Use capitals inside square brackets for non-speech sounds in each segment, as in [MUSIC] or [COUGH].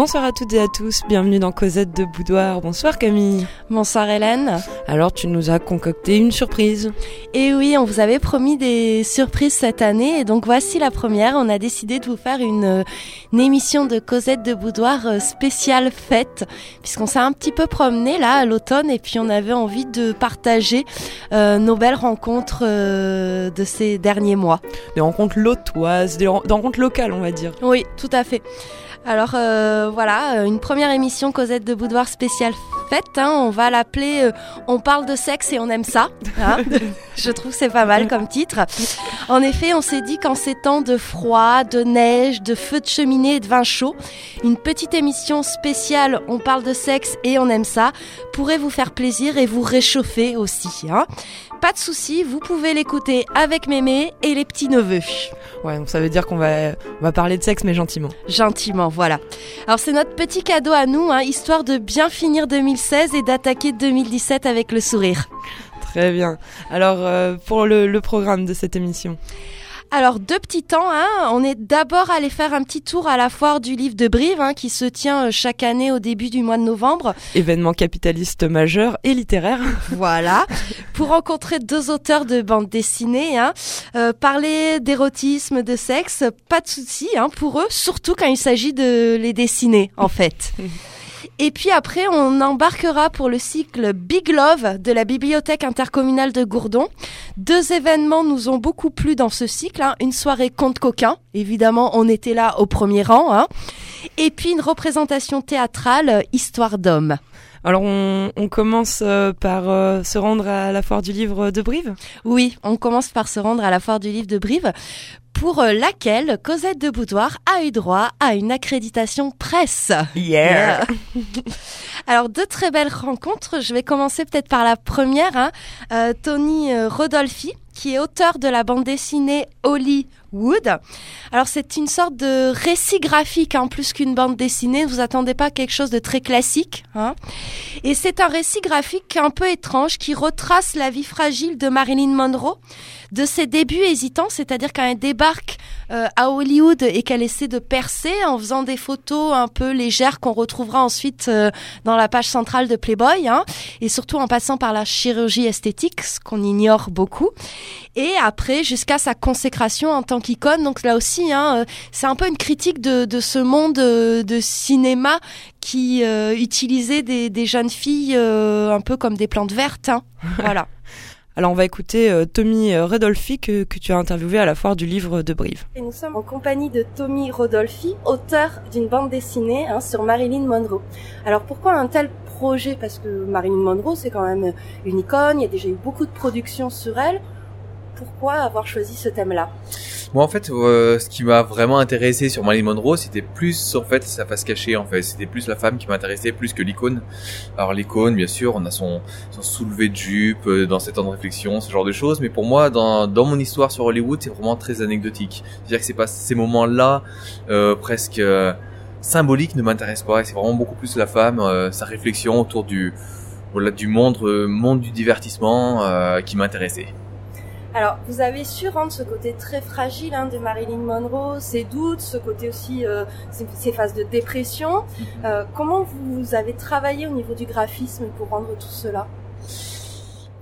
Bonsoir à toutes et à tous, bienvenue dans Cosette de Boudoir. Bonsoir Camille. Bonsoir Hélène. Alors tu nous as concocté une surprise. Et oui, on vous avait promis des surprises cette année et donc voici la première. On a décidé de vous faire une, émission de Cosette de Boudoir euh, spéciale fête puisqu'on s'est un petit peu promené là à l'automne et puis on avait envie de partager euh, nos belles rencontres euh, de ces derniers mois. Des rencontres lotoises, des rencontres locales on va dire. Oui, tout à fait. Alors euh, voilà, euh, une première émission Cosette de Boudoir spéciale fête. Hein, on va l'appeler euh, On parle de sexe et on aime ça. Hein. [LAUGHS] Je trouve c'est pas mal comme titre. En effet, on s'est dit qu'en ces temps de froid, de neige, de feu de cheminée et de vin chaud, une petite émission spéciale On parle de sexe et on aime ça pourrait vous faire plaisir et vous réchauffer aussi. Hein. Pas de souci, vous pouvez l'écouter avec mémé et les petits neveux. Ouais, donc ça veut dire qu'on va, on va parler de sexe mais gentiment. Gentiment, voilà. Alors c'est notre petit cadeau à nous, hein, histoire de bien finir 2016 et d'attaquer 2017 avec le sourire. Très bien. Alors euh, pour le programme de cette émission. Alors, deux petits temps. Hein. On est d'abord allé faire un petit tour à la foire du livre de Brive, hein, qui se tient euh, chaque année au début du mois de novembre. Événement capitaliste majeur et littéraire. [LAUGHS] Voilà. Pour rencontrer deux auteurs de bande dessinée, hein. Euh, parler d'érotisme, de sexe, pas de souci hein, pour eux, surtout quand il s'agit de les dessiner, en fait. [LAUGHS] Et puis après, on embarquera pour le cycle Big Love de la Bibliothèque intercommunale de Gourdon. Deux événements nous ont beaucoup plu dans ce cycle. Hein. Une soirée conte coquin, évidemment, on était là au premier rang. Hein. Et puis une représentation théâtrale Histoire d'homme. Alors on, commence euh, par euh, se rendre à la foire du livre de Brive? Oui, on commence par se rendre à la foire du livre de Brive pour euh, laquelle Cosette de Boudoir a eu droit à une accréditation presse. Yeah. [LAUGHS] Alors deux très belles rencontres. Je vais commencer peut-être par la première. Hein. Euh, Tony euh, Rodolphi, qui est auteur de la bande dessinée Hollywood. Alors c'est une sorte de récit graphique en hein, plus qu'une bande dessinée. Ne vous attendez pas à quelque chose de très classique. Hein. Et c'est un récit graphique un peu étrange qui retrace la vie fragile de Marilyn Monroe de ses débuts hésitants, c'est-à-dire quand elle débarque euh, à Hollywood et qu'elle essaie de percer en faisant des photos un peu légères qu'on retrouvera ensuite euh, dans la page centrale de Playboy, hein, et surtout en passant par la chirurgie esthétique, ce qu'on ignore beaucoup, et après jusqu'à sa consécration en tant qu'icône. Donc là aussi, hein, euh, c'est un peu une critique de, de ce monde de cinéma qui utilisait des, des, jeunes filles un peu comme des plantes vertes. Hein. voilà. [LAUGHS] Alors on va écouter euh, Tommy euh, Rodolfi que, tu as interviewé à la foire du livre de Brive. Et nous sommes en compagnie de Tommy Rodolfi, auteur d'une bande dessinée hein, sur Marilyn Monroe. Alors pourquoi un tel projet? Parce que Marilyn Monroe c'est quand même une icône, il y a déjà eu beaucoup de productions sur elle. Pourquoi avoir choisi ce thème-là moi, en fait, euh, ce qui m'a vraiment intéressé sur Marilyn Monroe, c'était plus en fait sa face cachée. En fait, c'était plus la femme qui m'intéressait plus que l'icône. Alors l'icône, bien sûr, on a son, son soulevé de jupe euh, dans ses temps de réflexion, ce genre de choses. Mais pour moi, dans, dans mon histoire sur Hollywood, c'est vraiment très anecdotique. C'est-à-dire que c'est pas ces moments-là euh, presque euh, symboliques ne m'intéressent pas. C'est vraiment beaucoup plus la femme, sa réflexion autour du du monde monde du divertissement qui m'intéressait. Alors, vous avez su rendre ce côté très fragile hein, de Marilyn Monroe, ses doutes, ce côté aussi, euh, ses, phases de dépression. Mhm. Euh, comment vous avez travaillé au niveau du graphisme pour rendre tout cela?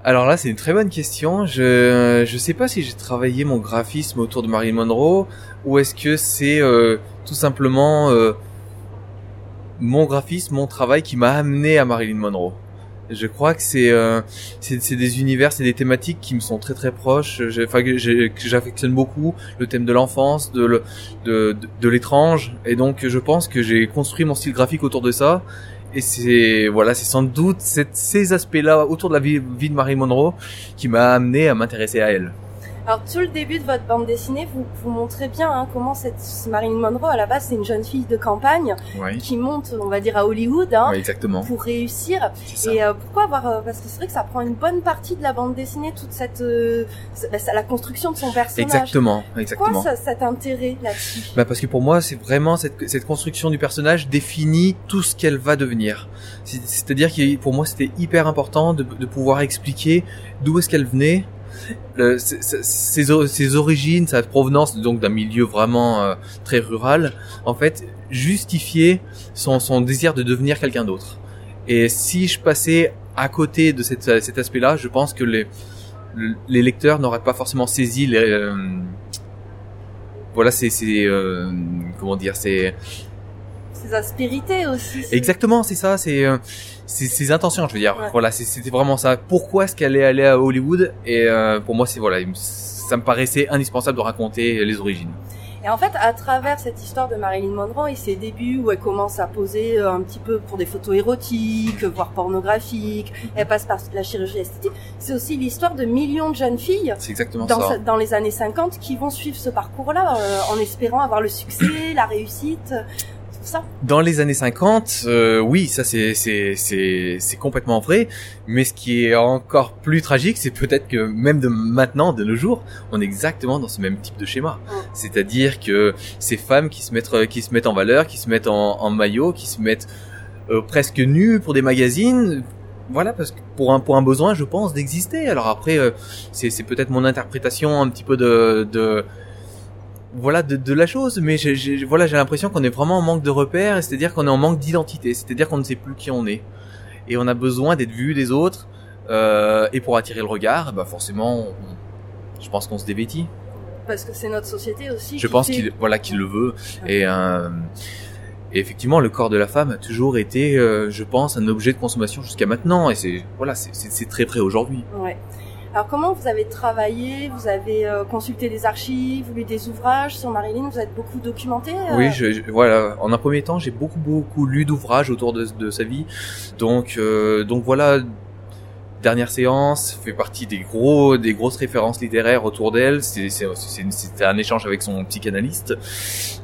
Alors là, c'est une très bonne question. Je je sais pas si j'ai travaillé mon graphisme autour de Marilyn Monroe ou est-ce que c'est euh, tout simplement euh, mon graphisme, mon travail qui m'a amené à Marilyn Monroe. Je crois que c'est euh, c'est des univers, c'est des thématiques qui me sont très très proches. Enfin j'affectionne beaucoup le thème de l'enfance, de de, de, l'étrange, et donc je pense que j'ai construit mon style graphique autour de ça. Et c'est voilà, c'est sans doute ces aspects-là autour de la vie, vie de Marie Monroe qui m'a amené à m'intéresser à elle. Alors tout le début de votre bande dessinée, vous, vous montrez bien hein, comment cette Marilyn Monroe, à la base, c'est une jeune fille de campagne qui monte, on va dire, à Hollywood hein, exactement. pour réussir. Et euh, pourquoi avoir euh, Parce que c'est vrai que ça prend une bonne partie de la bande dessinée, toute cette euh, bah, la construction de son personnage. Exactement, exactement. Pourquoi cet intérêt là-dessus? Bah parce que pour moi, c'est vraiment cette, cette construction du personnage définit tout ce qu'elle va devenir. C'est-à-dire que pour moi, c'était hyper important de, de pouvoir expliquer d'où est-ce qu'elle venait le, ses, ses, ses, origines, sa provenance donc d'un milieu vraiment euh, très rural, en fait, justifiait son, son désir de devenir quelqu'un d'autre. Et si je passais à côté de cette, cet aspect-là, je pense que les, les lecteurs n'auraient pas forcément saisi les, euh, voilà, c'est, euh, comment dire, c'est, ses aspérités aussi. Exactement, c'est ça, c'est ses intentions, je veux dire. Voilà, c'était vraiment ça. Pourquoi est-ce qu'elle est allée à Hollywood? Et euh, pour moi, c'est voilà, ça me paraissait indispensable de raconter les origines. Et en fait, à travers cette histoire de Marilyn Monroe et ses débuts où elle commence à poser euh, un petit peu pour des photos érotiques, voire pornographiques, elle passe par la chirurgie esthétique, c'est aussi l'histoire de millions de jeunes filles exactement dans, ça. dans les années 50 qui vont suivre ce parcours-là euh, en espérant avoir le succès, la réussite. Dans les années 50, euh, oui, ça c'est c'est c'est c'est complètement vrai. Mais ce qui est encore plus tragique, c'est peut-être que même de maintenant, de nos jours, on est exactement dans ce même type de schéma. C'est-à-dire que ces femmes qui se mettent qui se mettent en valeur, qui se mettent en, en maillot, qui se mettent euh, presque nues pour des magazines, voilà parce que pour un pour un besoin je pense d'exister alors après euh, c'est c'est peut-être mon interprétation un petit peu de de voilà de, de, la chose mais j'ai voilà j'ai l'impression qu'on est vraiment en manque de repères c'est-à-dire qu'on est en manque d'identité c'est-à-dire qu'on ne sait plus qui on est. Et on a besoin d'être vu des autres euh, et pour attirer le regard bah forcément on, je pense qu'on se dévêtit. Parce que c'est notre société aussi je pense qu'il voilà qu'il le veut. Et, euh, et effectivement le corps de la femme a toujours été euh, je pense un objet de consommation jusqu'à maintenant et c'est voilà c'est très près aujourd'hui. Ouais. Alors comment vous avez travaillé? Vous avez euh, consulté des archives, lu des ouvrages? Sur Marilyn Vous êtes beaucoup documenté euh... Oui, je, voilà. En un premier temps, j'ai beaucoup beaucoup lu d'ouvrages autour de, de, sa vie. Donc euh, donc voilà. Dernière séance fait partie des gros des grosses références littéraires autour d'elle. C'était un échange avec son psychanalyste.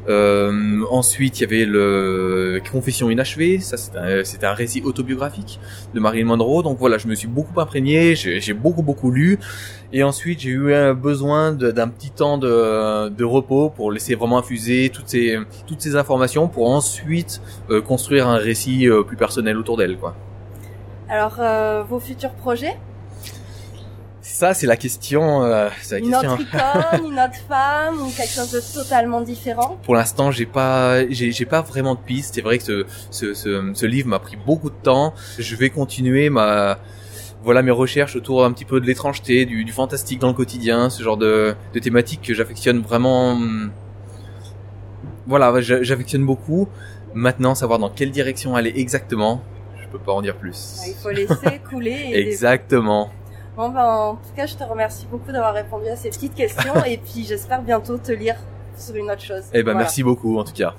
Euh, ensuite, il y avait le Confession inachevée. Ça, c'était un, un, récit autobiographique de Marilyn Monroe. Donc voilà, je me suis beaucoup imprégné. J'ai beaucoup beaucoup lu. Et ensuite, j'ai eu besoin d'un petit temps de, de, repos pour laisser vraiment infuser toutes ces toutes ces informations pour ensuite euh, construire un récit euh, plus personnel autour d'elle, quoi. Alors, euh, vos futurs projets? Ça, c'est la question. Euh, la une question. autre icône, [LAUGHS] une autre femme, ou quelque chose de totalement différent? Pour l'instant, j'ai pas, j'ai pas vraiment de piste. C'est vrai que ce, ce, ce, ce livre m'a pris beaucoup de temps. Je vais continuer ma, voilà, mes recherches autour un petit peu de l'étrangeté, du, du, fantastique dans le quotidien, ce genre de, de thématiques que j'affectionne vraiment. Voilà, j'affectionne beaucoup. Maintenant, savoir dans quelle direction aller exactement, peux pas en dire plus. Il faut laisser [LAUGHS] couler. Exactement. Bon ben, en tout cas, je te remercie beaucoup d'avoir répondu à ces petites questions [LAUGHS] et puis j'espère bientôt te lire sur une autre chose. Eh ben, voilà. merci beaucoup en tout cas.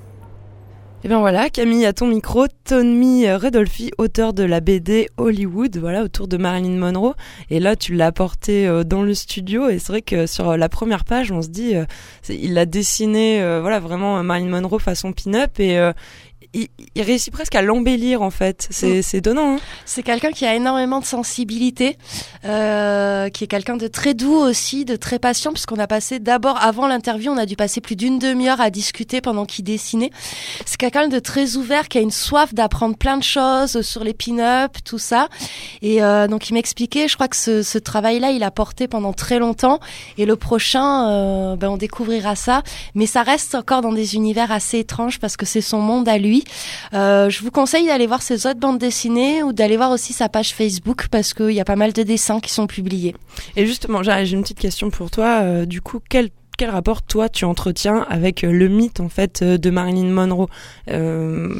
Et bien voilà, Camille, à ton micro, Tommy Redolfi, auteur de la BD Hollywood, voilà, autour de Marilyn Monroe. Et là, tu l'as porté euh, dans le studio. Et c'est vrai que sur la première page, on se dit, euh, il a dessiné, euh, voilà, vraiment Marilyn Monroe façon pin-up. Et il, il, réussit presque à l'embellir en fait. C'est mmh. étonnant. Hein c'est quelqu'un qui a énormément de sensibilité, euh, qui est quelqu'un de très doux aussi, de très patient, puisqu'on a passé d'abord avant l'interview, on a dû passer plus d'une demi-heure à discuter pendant qu'il dessinait. C'est quelqu'un de très ouvert, qui a une soif d'apprendre plein de choses sur les pin-up, tout ça. Et euh, donc il m'expliquait, je crois que ce, ce travail-là, il a porté pendant très longtemps. Et le prochain, euh, ben, on découvrira ça, mais ça reste encore dans des univers assez étranges parce que c'est son monde à lui. Euh, je vous conseille d'aller voir ses autres bandes dessinées ou d'aller voir aussi sa page Facebook parce qu'il y a pas mal de dessins qui sont publiés. Et justement, j'ai une petite question pour toi. Euh, du coup, quel quel rapport toi tu entretiens avec le mythe en fait de Marilyn Monroe euh...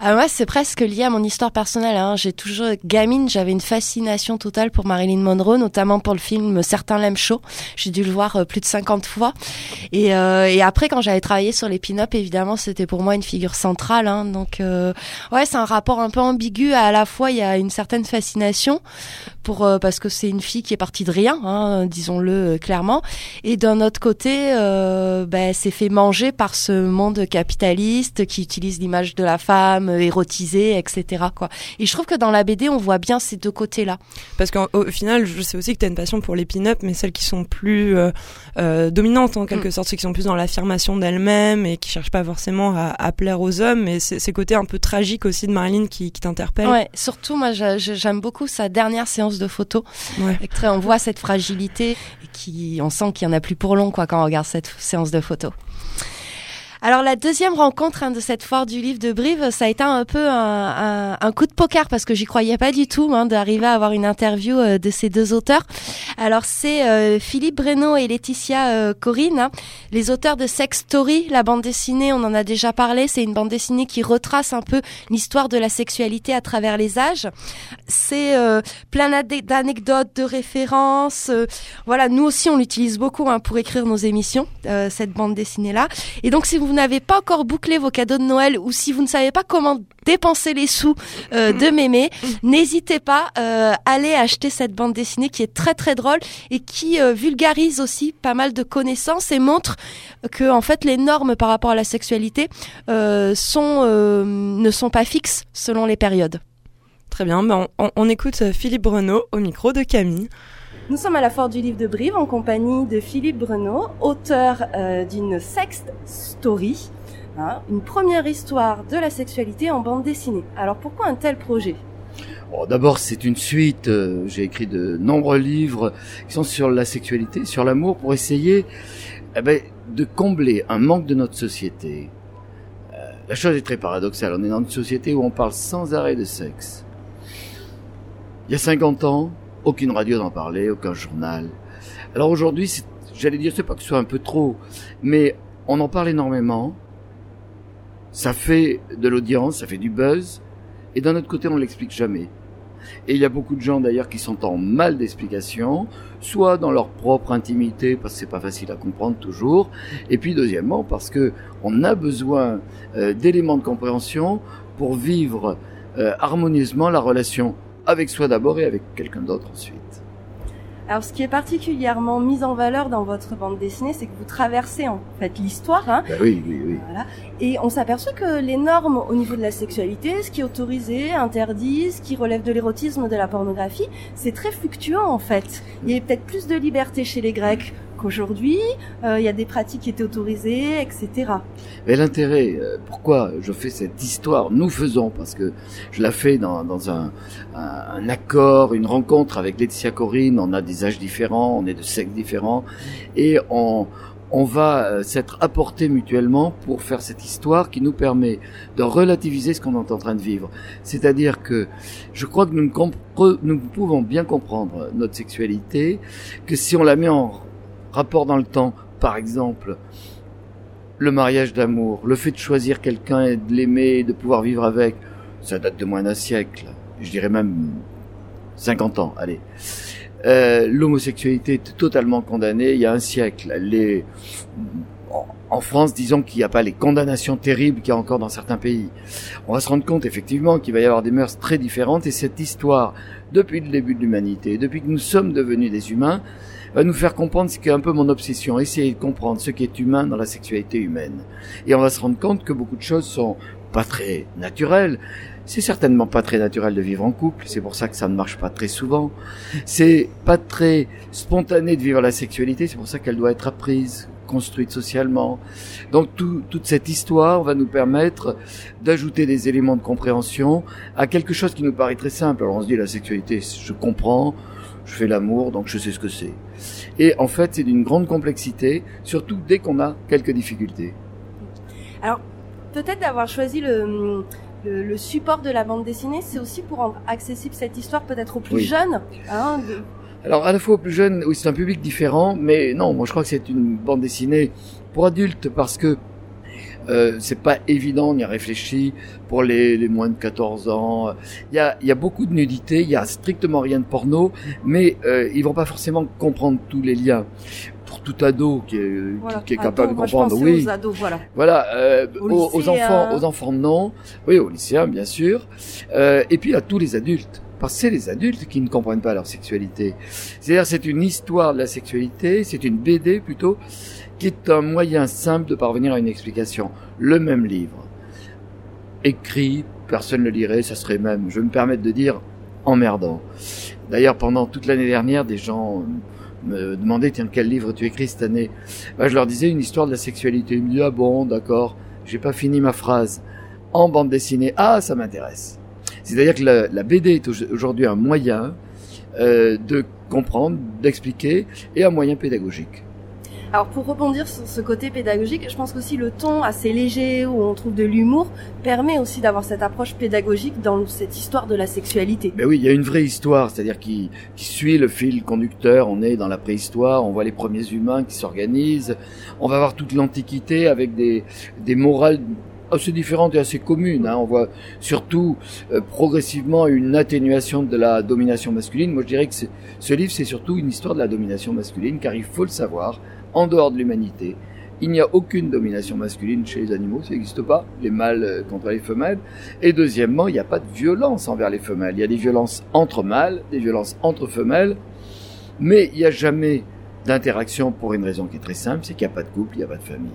ah, Moi, c'est presque lié à mon histoire personnelle. Hein. J'ai toujours gamine, j'avais une fascination totale pour Marilyn Monroe, notamment pour le film Certains l'aiment chaud. J'ai dû le voir euh, plus de 50 fois. Et, euh, et après, quand j'avais travaillé sur les pin-up, évidemment, c'était pour moi une figure centrale. Hein. Donc, euh, ouais, c'est un rapport un peu ambigu. À la fois, il y a une certaine fascination pour parce que c'est une fille qui est partie de rien, hein, disons-le clairement. Et d'un autre côté, Euh, ben, s'est fait manger par ce monde capitaliste qui utilise l'image de la femme euh, érotisée, etc. Quoi. Et je trouve que dans la BD, on voit bien ces deux côtés-là. Parce qu'au final, je sais aussi que tu as une passion pour les pin-up, mais celles qui sont plus euh, euh, dominantes en quelque mm. sorte, ceux qui sont plus dans l'affirmation d'elles-mêmes et qui cherchent pas forcément à, à plaire aux hommes, mais c'est ces côtés un peu tragiques aussi de Marilyn qui, qui t'interpellent. Ouais, surtout moi j'aime beaucoup sa dernière séance de photos. Ouais. On voit cette fragilité et qui, on sent qu'il y en a plus pour long quoi quand regarde cette séance de photos. Alors la deuxième rencontre hein, de cette foire du livre de Brive, ça a été un peu un, coup de poker parce que j'y croyais pas du tout hein, d'arriver à avoir une interview euh, de ces deux auteurs. Alors c'est euh, Philippe Breno et Laetitia euh, Corinne, hein, les auteurs de Sex Story, la bande dessinée, on en a déjà parlé, c'est une bande dessinée qui retrace un peu l'histoire de la sexualité à travers les âges. C'est plein d'anecdotes, de références. voilà, nous aussi on l'utilise beaucoup pour écrire nos émissions, cette bande dessinée là. Et donc si vous n'avez pas encore bouclé vos cadeaux de Noël ou si vous ne savez pas comment dépenser les sous euh, de mémé, [LAUGHS] n'hésitez pas, euh, allez acheter cette bande dessinée qui est très très drôle et qui euh, vulgarise aussi pas mal de connaissances et montre que en fait les normes par rapport à la sexualité sont ne sont pas fixes selon les périodes. Très bien, ben on, on écoute Philippe Breneau au micro de Camille. Nous sommes à la Foire du Livre de Brive en compagnie de Philippe Breneau, auteur euh, d'une sext story, hein, une première histoire de la sexualité en bande dessinée. Alors pourquoi un tel projet? Oh, D'abord, c'est une suite. Euh, j'ai écrit de nombreux livres qui sont sur la sexualité, sur l'amour, pour essayer eh ben, de combler un manque de notre société. Euh, la chose est très paradoxale. On est dans une société où on parle sans arrêt de sexe. Il y a 50 ans, aucune radio n'en parlait, aucun journal. Alors aujourd'hui, j'allais dire, c'est pas que ce soit un peu trop, mais on en parle énormément. Ça fait de l'audience, ça fait du buzz, et d'un autre côté, on l'explique jamais. Et il y a beaucoup de gens d'ailleurs qui sont en mal d'explication, soit dans leur propre intimité parce que c'est pas facile à comprendre toujours, et puis deuxièmement parce que on a besoin euh, d'éléments de compréhension pour vivre euh, harmonieusement la relation avec soi d'abord et avec quelqu'un d'autre ensuite. Alors, ce qui est particulièrement mis en valeur dans votre bande dessinée, c'est que vous traversez en fait l'histoire. Hein, ben oui, oui, oui. Voilà, et on s'aperçoit que les normes au niveau de la sexualité, ce qui est autorisé, interdit, ce qui relève de l'érotisme, de la pornographie, c'est très fluctuant en fait. Il y a peut-être plus de liberté chez les Grecs qu'aujourd'hui, euh, il y a des pratiques qui étaient autorisées, etc. Mais l'intérêt, euh, pourquoi je fais cette histoire, nous faisons, parce que je la fais dans, un, accord, une rencontre avec Laetitia Corinne, on a des âges différents, on est de sexes différents, et on, va euh, s'être apporté mutuellement pour faire cette histoire qui nous permet de relativiser ce qu'on est en train de vivre. C'est-à-dire que je crois que nous, nous pouvons bien comprendre notre sexualité, que si on la met en rapport dans le temps, par exemple, le mariage d'amour, le fait de choisir quelqu'un et de l'aimer, de pouvoir vivre avec, ça date de moins d'un siècle, je dirais même 50 ans, allez. Euh, l'homosexualité est totalement condamnée il y a un siècle. En France, disons qu'il n'y a pas les condamnations terribles qu'il y a encore dans certains pays. On va se rendre compte effectivement qu'il va y avoir des mœurs très différentes et cette histoire, depuis le début de l'humanité, depuis que nous sommes devenus des humains, va nous faire comprendre ce qui est un peu mon obsession, essayer de comprendre ce qui est humain dans la sexualité humaine. Et on va se rendre compte que beaucoup de choses sont pas très naturelles. C'est certainement pas très naturel de vivre en couple, c'est pour ça que ça ne marche pas très souvent. C'est pas très spontané de vivre la sexualité, c'est pour ça qu'elle doit être apprise, construite socialement. Donc toute cette histoire va nous permettre d'ajouter des éléments de compréhension à quelque chose qui nous paraît très simple. Alors on se dit la sexualité, je comprends, je fais l'amour, donc je sais ce que c'est. Et en fait, c'est d'une grande complexité, surtout dès qu'on a quelques difficultés. Alors, peut-être d'avoir choisi le, le, support de la bande dessinée, c'est aussi pour rendre accessible cette histoire peut-être aux plus jeunes. Hein, Alors, à la fois aux plus jeunes, oui, c'est un public différent, mais non, moi je crois que c'est une bande dessinée pour adultes parce que euh, c'est pas évident, on y a réfléchi pour les, les, moins de 14 ans. Il y a, il y a beaucoup de nudité, il y a strictement rien de porno, mais euh, ils vont pas forcément comprendre tous les liens. Pour tout ado qui est, qui est capable de comprendre, oui. Aux ados, voilà. Voilà, euh, aux, aux, enfants, aux enfants non, oui, aux lycéens bien sûr, euh, et puis à tous les adultes parce que c'est les adultes qui ne comprennent pas leur sexualité. C'est-à-dire c'est une histoire de la sexualité, c'est une BD plutôt, qui est un moyen simple de parvenir à une explication. Le même livre, écrit, personne ne le lirait, ça serait même, je vais me permettre de dire, emmerdant. D'ailleurs, pendant toute l'année dernière, des gens me demandaient, tiens, quel livre tu écris cette année? Ben, Je leur disais une histoire de la sexualité. Ils me disaient, ah bon, d'accord, j'ai pas fini ma phrase. En bande dessinée, ah, ça m'intéresse. C'est-à-dire que la, la, BD est aujourd'hui un moyen euh, de comprendre, d'expliquer, et un moyen pédagogique. Alors pour rebondir sur ce côté pédagogique, je pense qu'aussi le ton assez léger où on trouve de l'humour permet aussi d'avoir cette approche pédagogique dans cette histoire de la sexualité. Ben oui, il y a une vraie histoire, c'est-à-dire qui, suit le fil conducteur. On est dans la préhistoire, on voit les premiers humains qui s'organisent. On va voir toute l'Antiquité avec des, des morales assez différentes et assez communes. Hein. On voit surtout euh, progressivement une atténuation de la domination masculine. Moi, je dirais que ce livre, c'est surtout une histoire de la domination masculine, car il faut le savoir en dehors de l'humanité. Il n'y a aucune domination masculine chez les animaux, ça n'existe pas, les mâles euh, contre les femelles. Et deuxièmement, il n'y a pas de violence envers les femelles. Il y a des violences entre mâles, des violences entre femelles, mais il n'y a jamais d'interaction pour une raison qui est très simple, c'est qu'il n'y a pas de couple, il n'y a pas de famille.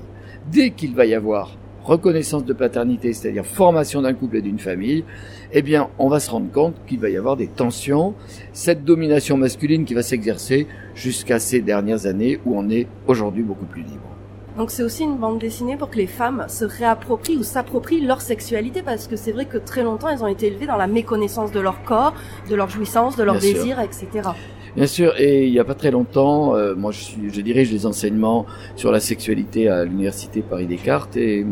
Dès qu'il va y avoir reconnaissance de paternité, c'est-à-dire formation d'un couple et d'une famille, eh bien, on va se rendre compte qu'il va y avoir des tensions, cette domination masculine qui va s'exercer jusqu'à ces dernières années où on est aujourd'hui beaucoup plus libre. Donc c'est aussi une bande dessinée pour que les femmes se réapproprient ou s'approprient leur sexualité parce que c'est vrai que très longtemps elles ont été élevées dans la méconnaissance de leur corps, de leur jouissance, de leur désir, etc. Bien sûr, et il n'y a pas très longtemps, euh, moi je, dirige les enseignements sur la sexualité à l'université Paris Descartes et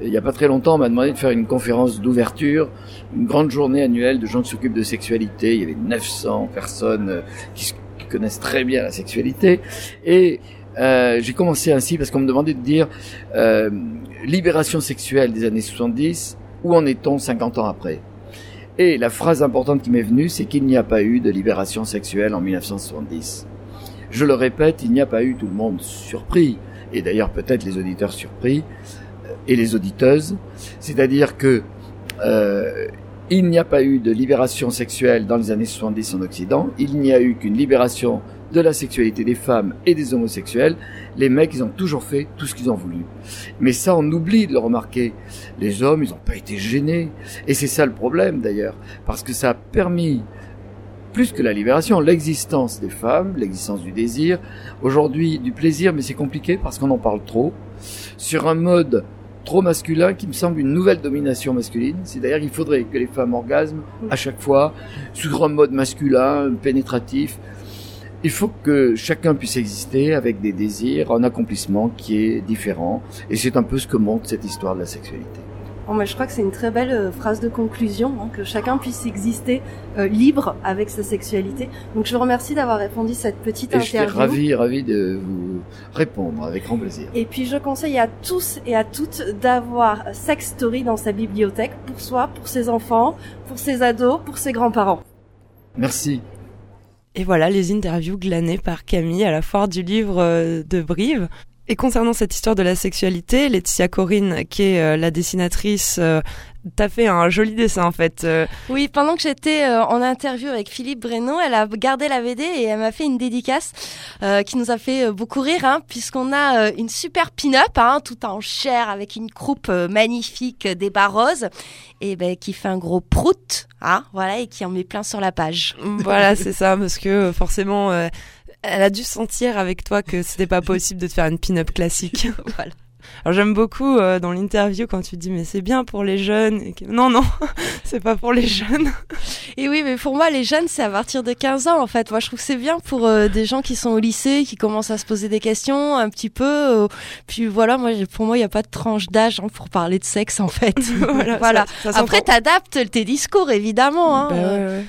il n'y a pas très longtemps on m'a demandé de faire une conférence d'ouverture, une grande journée annuelle de gens qui s'occupent de sexualité. Il y avait 900 personnes euh, qui, qui connaissent très bien la sexualité et euh, j'ai commencé ainsi parce qu'on me demandait de dire euh, libération sexuelle des années 70, où en est-on 50 ans après? Et la phrase importante qui m'est venue, c'est qu'il n'y a pas eu de libération sexuelle en 1970. Je le répète, il n'y a pas eu tout le monde surpris, et d'ailleurs peut-être les auditeurs surpris, euh, et les auditeuses, c'est-à-dire que euh, il n'y a pas eu de libération sexuelle dans les années 70 en Occident, il n'y a eu qu'une libération de la sexualité des femmes et des homosexuels, les mecs, ils ont toujours fait tout ce qu'ils ont voulu. Mais ça, on oublie de le remarquer. Les hommes, ils n'ont pas été gênés. Et c'est ça le problème, d'ailleurs. Parce que ça a permis, plus que la libération, l'existence des femmes, l'existence du désir. Aujourd'hui, du plaisir, mais c'est compliqué parce qu'on en parle trop. Sur un mode trop masculin qui me semble une nouvelle domination masculine. C'est d'ailleurs qu'il faudrait que les femmes orgasment à chaque fois, sous un mode masculin, pénétratif. Il faut que chacun puisse exister avec des désirs, un accomplissement qui est différent. Et c'est un peu ce que montre cette histoire de la sexualité. Bon, mais je crois que c'est une très belle euh, phrase de conclusion, hein, que chacun puisse exister euh, libre avec sa sexualité. Donc je vous remercie d'avoir répondu à cette petite et interview. Je suis ravi, ravi de vous répondre avec grand plaisir. Et puis je conseille à tous et à toutes d'avoir Sex Story dans sa bibliothèque pour soi, pour ses enfants, pour ses ados, pour ses grands-parents. Merci. Et voilà les interviews glanées par Camille à la foire du livre euh, de Brive. Et concernant cette histoire de la sexualité, Laetitia Corinne, qui est euh, la dessinatrice, euh, t'as fait un joli dessin en fait. Oui, pendant que j'étais en interview avec Philippe Breno, elle a gardé la BD et elle m'a fait une dédicace qui nous a fait beaucoup rire, hein, puisqu'on a une super pin-up, hein, tout en chair avec une croupe magnifique des bas roses, et ben qui fait un gros prout, hein, voilà, et qui en met plein sur la page. Voilà, c'est ça, parce que forcément elle a dû sentir avec toi que c'était pas possible de te faire une pin-up classique. [LAUGHS] voilà. Alors j'aime beaucoup euh, dans l'interview quand tu dis mais c'est bien pour les jeunes. Non non, [LAUGHS] c'est pas pour les jeunes. Et oui, mais pour moi les jeunes c'est à partir de 15 ans en fait. Moi je trouve que c'est bien pour euh, des gens qui sont au lycée, qui commencent à se poser des questions un petit peu. Euh, puis voilà, moi pour moi il y a pas de tranche d'âge hein, pour parler de sexe en fait. [LAUGHS] voilà. voilà. Ça, ça Après t'adaptes tes discours évidemment. Hein. Bah, ouais, ouais.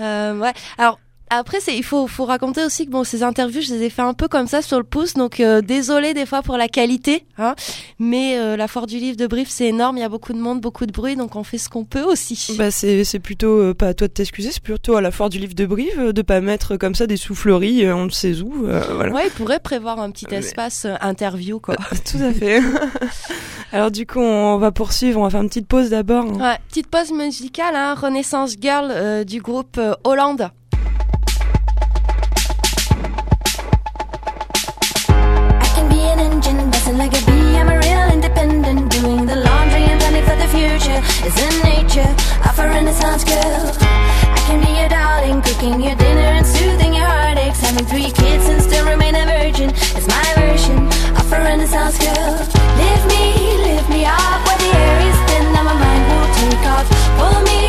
Euh, ouais. Alors après, c'est, il faut, faut raconter aussi que bon, ces interviews, je les ai fait un peu comme ça sur le pouce, donc euh, désolé des fois pour la qualité, hein, mais euh, la foire du livre de Brief, c'est énorme, il y a beaucoup de monde, beaucoup de bruit, donc on fait ce qu'on peut aussi. Bah c'est, c'est plutôt euh, pas à toi de t'excuser, c'est plutôt à la foire du livre de Brive euh, de pas mettre comme ça des souffleries, euh, on ne sait où, euh, voilà. Ouais, il pourrait prévoir un petit espace interview, quoi. Tout à fait. [LAUGHS] Alors du coup, on va poursuivre, on va faire une petite pause d'abord. hein. Ouais, petite pause musicale, hein, Renaissance Girl euh, du groupe Hollande. Like a bee. I'm a real independent, doing the laundry and planning for the future. It's in nature of a Renaissance girl. I can be your darling, cooking your dinner and soothing your heartaches. Having three kids and still remain a virgin. It's my version of a Renaissance girl. Lift me, lift me up where the air is thin and my mind will take off. Pull me,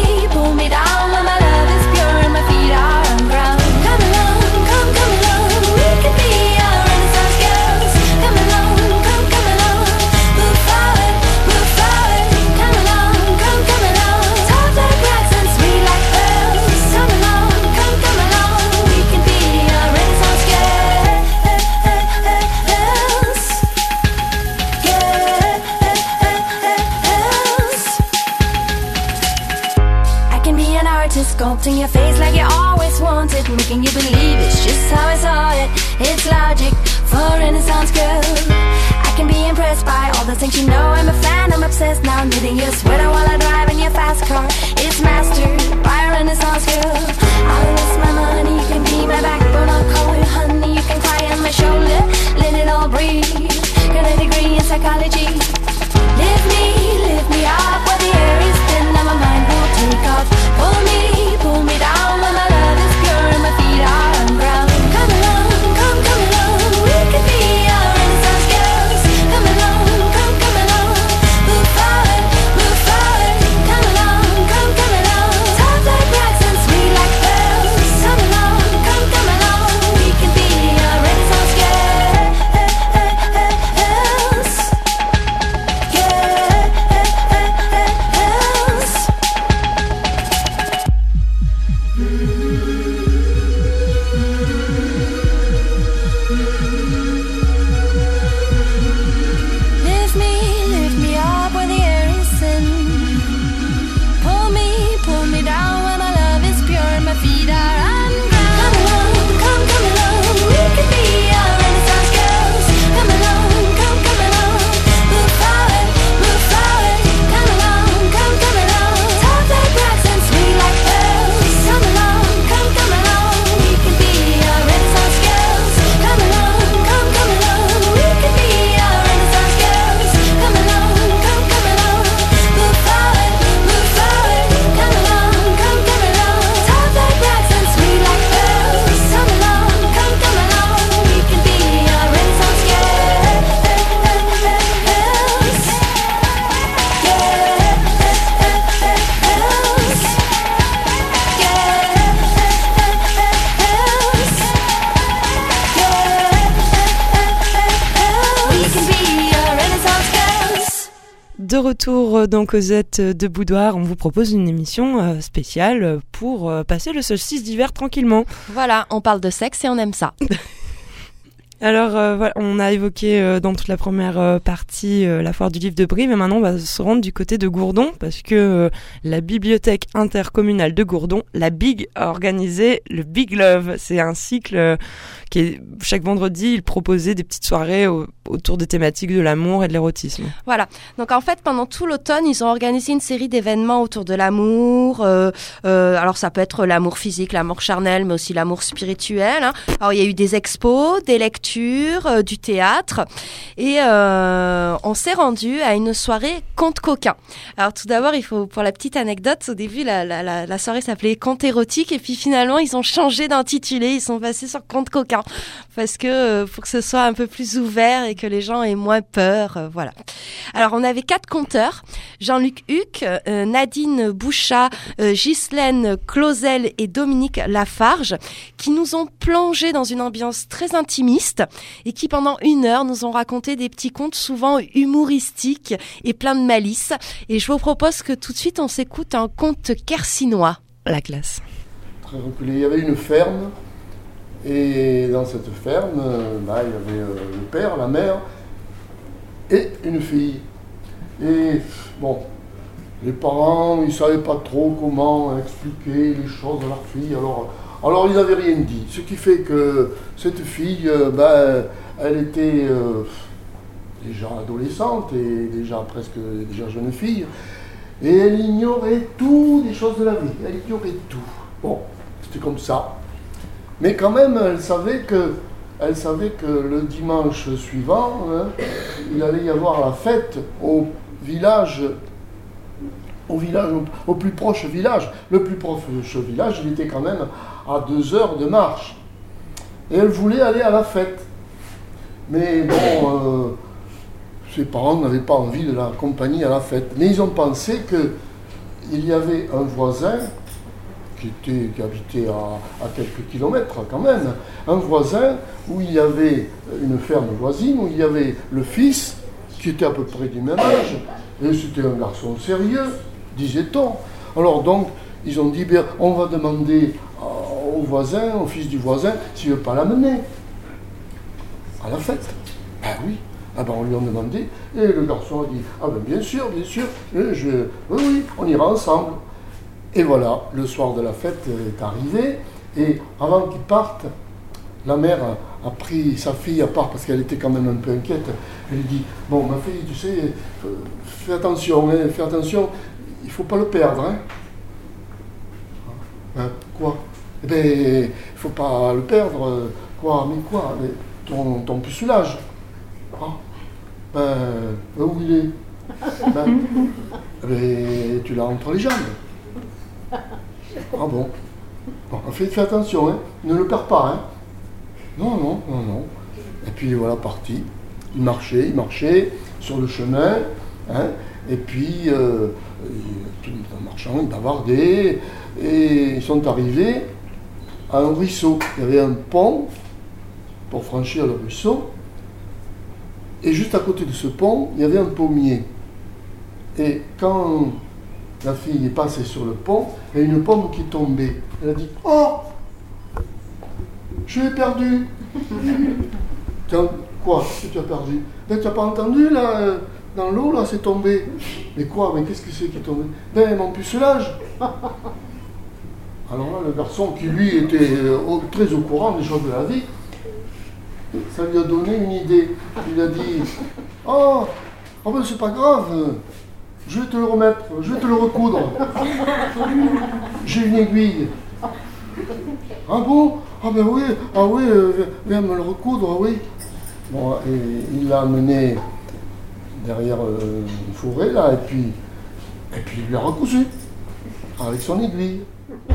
how I saw it. It's logic for a Renaissance girl. I can be impressed by all the things you know. I'm a fan, I'm obsessed now, knitting your sweater while I drive in your fast car. It's mastered by a Renaissance girl. I'll invest my money, you can be my backbone. I'll call you honey, you can cry on my shoulder. Let it all breathe. Got a degree in psychology. Lift me, lift me up where the air is thin and my mind dans Cosette de Boudoir, on vous propose une émission euh, spéciale pour euh, passer le solstice d'hiver tranquillement. Voilà, on parle de sexe et on aime ça. [LAUGHS] Alors euh, on a évoqué euh, dans toute la première euh, partie la foire du livre de Brive et maintenant on va se rendre du côté de Gourdon parce que la bibliothèque intercommunale de Gourdon, la BIG, a organisé le Big Love. C'est un cycle qui est chaque vendredi, il proposait des petites soirées au- autour des thématiques de l'amour et de l'érotisme. Voilà. Donc en fait, pendant tout l'automne, ils ont organisé une série d'événements autour de l'amour. alors ça peut être l'amour physique, l'amour charnel, mais aussi l'amour spirituel. hein. Alors il y a eu des expos, des lectures, euh, du théâtre, et euh, on s'est rendu à une soirée conte coquin. Alors tout d'abord, il faut pour la petite anecdote, au début la, la, la, soirée s'appelait conte érotique, et puis finalement ils ont changé d'intitulé, ils sont passés sur conte coquin parce que euh, pour que ce soit un peu plus ouvert et que les gens aient moins peur, voilà. Alors on avait quatre conteurs Jean-Luc Huc, Nadine Bouchat, euh, Ghislaine Clausel et Dominique Lafarge, qui nous ont plongé dans une ambiance très intimiste et qui pendant une heure nous ont raconté des petits contes souvent humoristiques et plein de malice. Et je vous propose que tout de suite on s'écoute un conte kersinois. La classe. très reculé. Il y avait une ferme, et dans cette ferme, euh, bah, il y avait euh, le père, la mère, et une fille. Et bon, les parents, ils ne savaient pas trop comment expliquer les choses à leur fille, alors, alors ils n'avaient rien dit. Ce qui fait que cette fille, euh, bah, elle était euh, déjà adolescente et déjà presque déjà jeune fille, et elle ignorait tout des choses de la vie. Elle ignorait tout. Bon, c'était comme ça. Mais quand même, elle savait que, elle savait que le dimanche suivant, hein, il allait y avoir la fête au village, au village, au plus proche village. Le plus proche village, il était quand même à deux heures de marche. Et elle voulait aller à la fête. Mais bon, euh, ses parents n'avaient pas envie de l'accompagner à la fête. Mais ils ont pensé qu'il y avait un voisin qui, était, qui habitait à, à, quelques kilomètres quand même, un voisin où il y avait une ferme voisine, où il y avait le fils qui était à peu près du même âge, et c'était un garçon sérieux, disait-on. Alors donc, ils ont dit, bien, on va demander au voisin, au fils du voisin, s'il ne veut pas l'amener à la fête. Ben oui, ah ben on lui a demandé, et le garçon a dit, ah ben bien sûr, bien sûr, je, oui, on ira ensemble. Et voilà, le soir de la fête est arrivé, et avant qu'il parte, la mère a, pris sa fille à part parce qu'elle était quand même un peu inquiète. Elle lui dit Bon, ma fille, tu sais, fais attention, hein, fais attention, il ne faut pas le perdre. Hein. Ben, quoi? Eh bien, il ne faut pas le perdre. Quoi Mais quoi mais Ton, ton pucelage. Ah. Ben, où il est? Ben, [LAUGHS] ben, Tu l'as entre les jambes. Ah bon? Bon, fais, fais attention, hein. ne le perds pas. Hein. Non, non, non, non. Et puis voilà, parti. Il marchait, il marchait sur le chemin. Hein, et puis, euh, tout en marchant, ils bavardaient. Et ils sont arrivés à un ruisseau. Il y avait un pont pour franchir le ruisseau. Et juste à côté de ce pont, il y avait un pommier. Et quand la fille est passée sur le pont, il y a une pomme qui tombait. Elle a dit Oh Je l'ai perdu [LAUGHS] Quoi? Que tu as perdu? Ben, tu n'as pas entendu là euh, Dans l'eau, là, c'est tombé. Mais quoi? Mais qu'est-ce que c'est qui est tombé? Ben, mon pucelage [LAUGHS] Alors là, le garçon qui, lui, était euh, très au courant des choses de la vie, ça lui a donné une idée. Il a dit Oh, oh ben, c'est pas grave je vais te le remettre, je vais te le recoudre. J'ai une aiguille. Ah bon? Ah ben oui, ah euh, viens me le recoudre, oui. Bon, et il l'a amené derrière euh, une forêt là, et puis, et puis il l'a recousu avec son aiguille. [LAUGHS]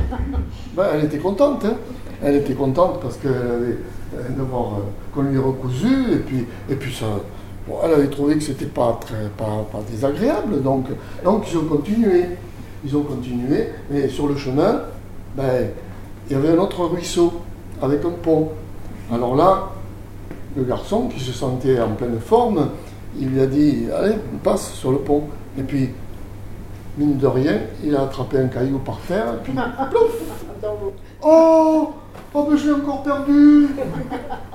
Ben, elle était contente, hein. Elle était contente parce qu'elle avait d'abord euh, qu'on lui recousu, et puis, et puis ça, Bon, elle avait trouvé que c'était pas très pas, pas, désagréable, donc, donc ils ont continué. Ils ont continué, mais sur le chemin, ben, il y avait un autre ruisseau avec un pont. Alors là, le garçon qui se sentait en pleine forme, il lui a dit Allez, on passe sur le pont. Et puis, mine de rien, il a attrapé un caillou par terre, et puis, [LAUGHS] plouf Oh Oh, mais je l'ai encore perdu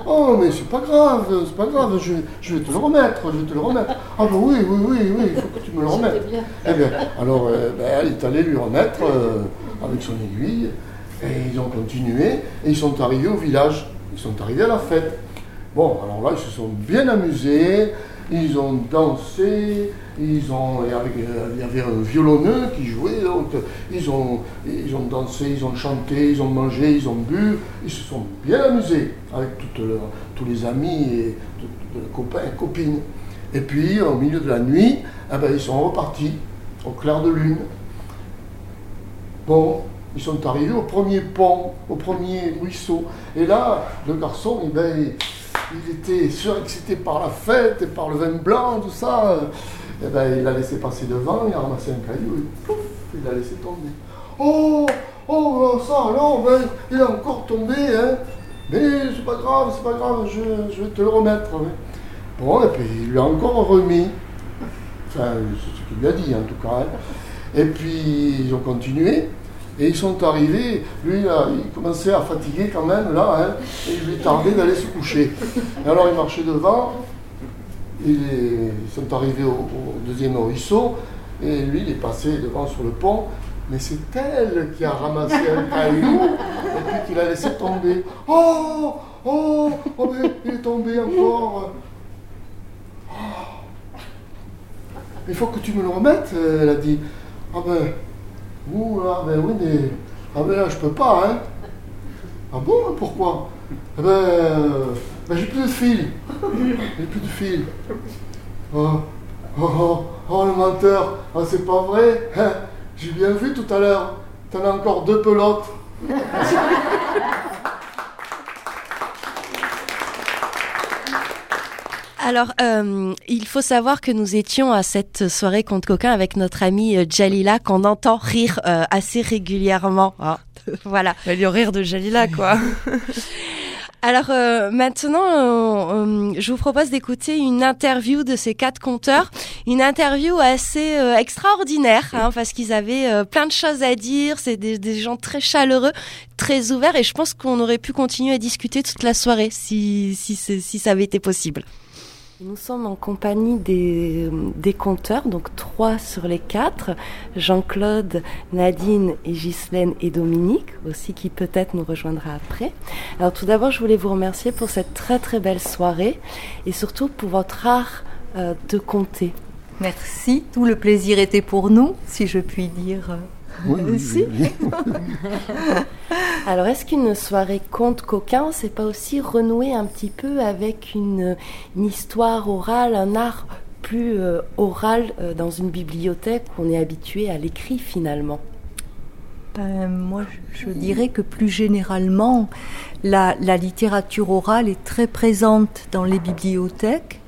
Oh, mais c'est pas grave, c'est pas grave, je, je, vais te le remettre, je vais te le remettre. Ah, bah oui, oui, oui, oui, il faut que tu me le remettes. Eh bien, alors, euh, ben, elle est allée lui remettre euh, avec son aiguille, et ils ont continué, et ils sont arrivés au village, ils sont arrivés à la fête. Bon, alors là, ils se sont bien amusés, ils ont dansé, ils ont, il y avait un violonneux qui jouait, donc ils ont, dansé, ils ont chanté, ils ont mangé, ils ont bu, ils se sont bien amusés avec tous les amis et copains et copines. Et puis, au milieu de la nuit, eh ben, ils sont repartis au clair de lune. Bon, ils sont arrivés au premier pont, au premier ruisseau. Et là, le garçon, eh ben, était surexcité par la fête et par le vin blanc, tout ça. Et ben, il l'a laissé passer devant, il a ramassé un caillou et pouf, il l'a laissé tomber. Oh, oh, ça alors, ben, il est encore tombé, hein. Mais c'est pas grave, c'est pas grave, je, je, vais te le remettre. Hein. Bon, et puis il lui a encore remis. Enfin, c'est ce qu'il lui a dit en tout cas. Hein. Et puis ils ont continué. Et ils sont arrivés, lui, il commençait à fatiguer quand même, là, hein, et il lui tardait d'aller se coucher. Et alors il marchait devant, ils sont arrivés au, deuxième ruisseau, et lui, il est passé devant sur le pont, mais c'est elle qui a ramassé un caillou, et puis qu'il a laissé tomber. Oh Oh Oh, mais il est tombé encore Oh. Il faut que tu me le remettes, elle a dit. Ah ben, ouh là, ben oui, mais. Ah ben là, je peux pas, hein. Ah bon, pourquoi? Eh ben, euh, ben, j'ai plus de fil. J'ai plus de fil. Oh, oh, oh, oh, le menteur. Ah, c'est pas vrai. hein. J'ai bien vu tout à l'heure. T'en as encore deux pelotes. [LAUGHS] Alors, euh, il faut savoir que nous étions à cette soirée contre coquin avec notre amie euh, Jalila qu'on entend rire euh, assez régulièrement. Ah, [LAUGHS] voilà. Y rire de Jalila, quoi. [LAUGHS] Alors euh, maintenant, euh, euh, je vous propose d'écouter une interview de ces quatre conteurs, une interview assez extraordinaire, hein, parce qu'ils avaient plein de choses à dire. C'est des, des gens très chaleureux, très ouverts, et je pense qu'on aurait pu continuer à discuter toute la soirée si si, si ça avait été possible. Nous sommes en compagnie des, des conteurs, donc trois sur les quatre, Jean-Claude, Nadine et Ghislaine et Dominique, aussi qui peut-être nous rejoindra après. Alors tout d'abord, je voulais vous remercier pour cette très très belle soirée et surtout pour votre art euh, de compter. Merci, tout le plaisir était pour nous, si je puis dire. Oui, oui, Si. oui, [LAUGHS] oui. Alors est-ce qu'une soirée conte coquin, c'est pas aussi renouer un petit peu avec une, une histoire orale, un art plus euh, oral euh, dans une bibliothèque où on est habitué à l'écrit finalement? Ben, moi, je je dirais que plus généralement, la, la littérature orale est très présente dans les bibliothèques,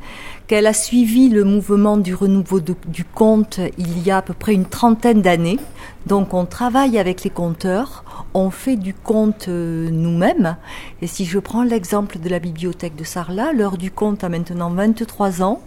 qu'elle a suivi le mouvement du renouveau de- du conte il y a à peu près une trentaine d'années. Donc on travaille avec les conteurs, on fait du conte euh, nous-mêmes. Et si je prends l'exemple de la bibliothèque de Sarlat, l'heure du conte a maintenant 23 ans.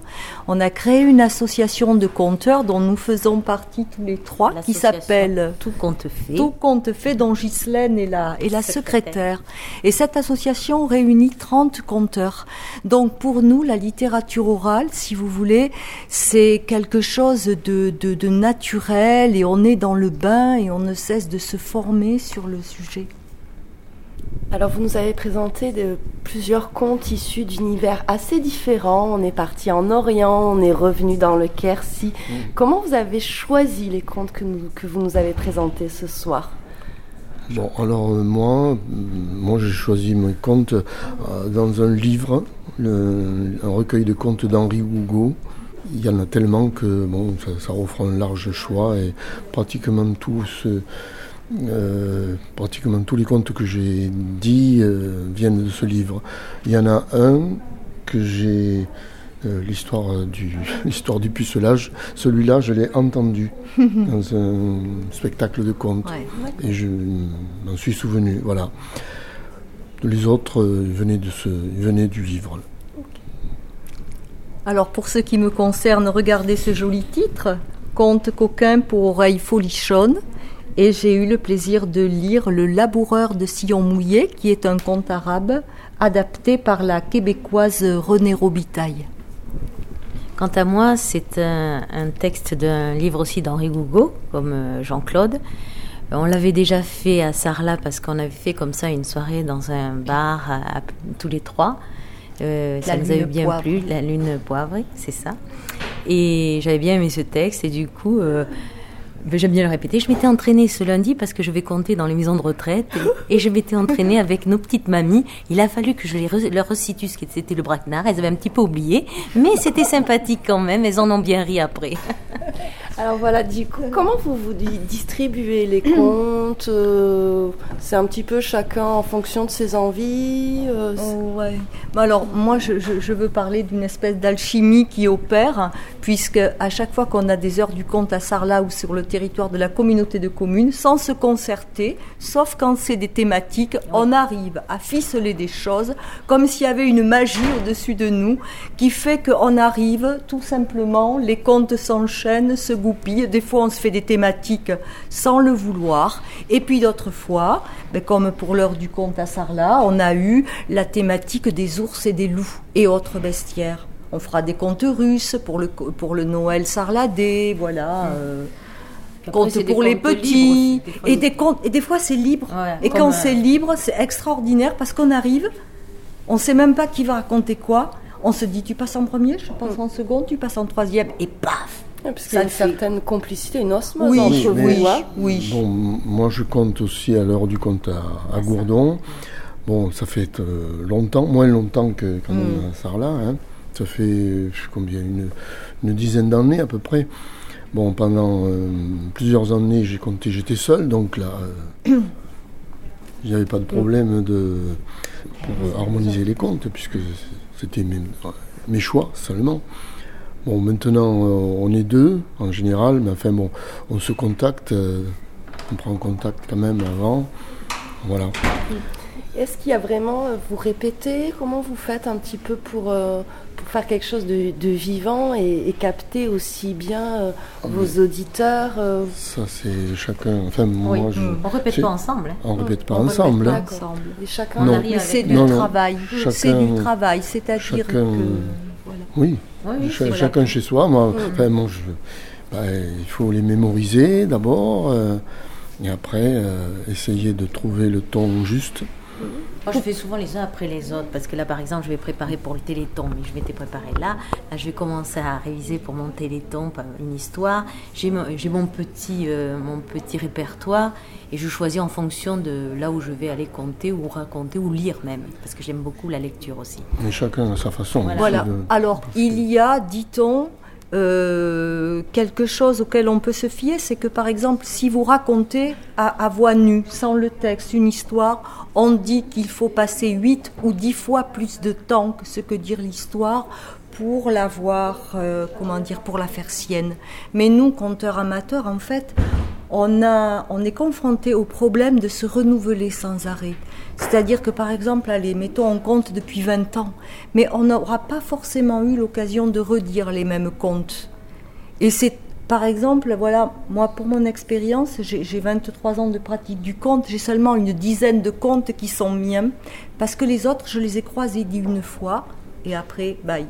On a créé une association de conteurs dont nous faisons partie tous les trois, qui s'appelle Tout compte fait. tout compte fait dont Ghislaine est la, est la Secrétaire. secrétaire. Et cette association réunit 30 conteurs. Donc pour nous, la littérature orale, si vous voulez, c'est quelque chose de, de, de naturel et on est dans le bain et on ne cesse de se former sur le sujet. Alors vous nous avez présenté de, plusieurs contes issus d'univers assez différents. On est parti en Orient, on est revenu dans le Quercy. Comment vous avez choisi les contes que, nous- que vous nous avez présentés ce soir? Bon, alors euh, moi, euh, moi j'ai choisi mes contes euh, dans un livre, le- un recueil de contes d'Henri Hugo. Il y en a tellement que bon, ça, ça offre un large choix et pratiquement tous, euh, pratiquement tous les contes que j'ai dit euh, viennent de ce livre. Il y en a un que j'ai euh, l'histoire du [LAUGHS] l'histoire du pucelage. Celui-là, je l'ai entendu [LAUGHS] dans un spectacle de contes. Et je m'en suis souvenu, voilà. Les autres venaient, de ce, venaient du livre. Alors pour ce qui me concerne, regardez ce joli titre, Conte coquin pour oreilles folichonnes. Et j'ai eu le plaisir de lire Le laboureur de sillon mouillé, qui est un conte arabe adapté par la québécoise Renée Robitaille. Quant à moi, c'est un, texte d'un livre aussi d'Henri Gougo, comme euh, Jean-Claude. Euh, On l'avait déjà fait à Sarlat parce qu'on avait fait comme ça une soirée dans un bar tous les trois. Euh, ça nous avait bien poivre. plu, la lune poivre, c'est ça. Et j'avais bien aimé ce texte et du coup, euh, j'aime bien le répéter. Je m'étais entraînée ce lundi parce que je vais compter dans les maisons de retraite et, et je m'étais entraînée [LAUGHS] avec nos petites mamies. Il a fallu que je les re- leur resitue ce c'était le braquenard. Elles avaient un petit peu oublié, mais c'était sympathique quand même. Elles en ont bien ri après. [LAUGHS] Alors voilà, du coup, comment vous vous di- distribuez les contes euh, C'est un petit peu chacun en fonction de ses envies euh, c'est- Ouais. Bah alors moi je, je- je veux parler d'une espèce d'alchimie qui opère puisque à chaque fois qu'on a des heures du conte à Sarlat ou sur le territoire de la communauté de communes sans se concerter, sauf quand c'est des thématiques, on arrive à ficeler des choses comme s'il y avait une magie au-dessus de nous qui fait qu'on arrive tout simplement, les comptes s'enchaînent, se goupillent. Des fois, on se fait des thématiques sans le vouloir. Et puis d'autres fois, ben, comme pour l'heure du conte à Sarlat, on a eu la thématique des ours et des loups et autres bestiaires. On fera des contes russes pour le, pour le Noël sarladé, voilà. euh, contes pour les petits. libres et, des contes, et des fois, c'est libre. Ouais, et quand euh, c'est libre, c'est extraordinaire parce qu'on arrive, on sait même pas qui va raconter quoi. On se dit, tu passes en premier, je passe en second, tu passes en troisième, et paf Parce qu'il y a une fait- certaine complicité, une osmose Oui, entre Oui, vous. hein. Oui. Bon, moi je compte aussi à l'heure du compte à, à Gourdon. Bon, ça fait euh, longtemps, moins longtemps que quand même à Sarlat. hein. Ça fait je sais combien, une, une dizaine d'années à peu près. Bon, pendant euh, plusieurs années, j'ai compté, j'étais seul, donc là, euh, il n'y avait pas de problème de, pour harmoniser les comptes, puisque c'était mes, mes choix seulement. Bon, maintenant, euh, on est deux en général, mais enfin, bon, on se contacte, euh, on prend contact quand même avant. Voilà. Est-ce qu'il y a vraiment, euh, vous répétez, comment vous faites un petit peu pour, euh, pour faire quelque chose de, de vivant et, et capter aussi bien euh, Ah, vos auditeurs euh, Ça, c'est chacun. Enfin, moi, Oui. je, On répète pas ensemble. hein. on répète pas on répète ensemble. pas, hein. Ensemble. et chacun Non. arrive Mais avec- c'est du travail. Chacun- C'est du travail, c'est-à-dire chacun- que. Voilà. Oui, chacun chez soi. Moi, enfin, moi, je, bah, il faut les mémoriser d'abord, euh, et après euh, essayer de trouver le ton juste. Moi, je fais souvent les uns après les autres parce que là, par exemple, je vais préparer pour le téléthon, mais je m'étais préparé là. Là, je vais commencer à réviser pour mon téléthon une histoire. J'ai mon, petit, euh, mon petit répertoire et je choisis en fonction de là où je vais aller compter ou raconter ou lire même parce que j'aime beaucoup la lecture aussi. Mais chacun à sa façon. Voilà. De- Alors, il y a, dit-on, euh, quelque chose auquel on peut se fier, c'est que par exemple, si vous racontez à, voix nue, sans le texte, une histoire, on dit qu'il faut passer 8 ou 10 fois plus de temps que ce que dire l'histoire pour l'avoir, euh, comment dire, pour la faire sienne. Mais nous, conteurs amateurs, en fait, on, a, on est confronté au problème de se renouveler sans arrêt. C'est-à-dire que par exemple, allez, mettons, on compte depuis 20 ans, mais on n'aura pas forcément eu l'occasion de redire les mêmes contes. Et c'est, par exemple, voilà, moi, pour mon expérience, j'ai j'ai 23 ans de pratique du conte, j'ai seulement une dizaine de contes qui sont miens, parce que les autres, je les ai croisés dit une fois, et après, bye.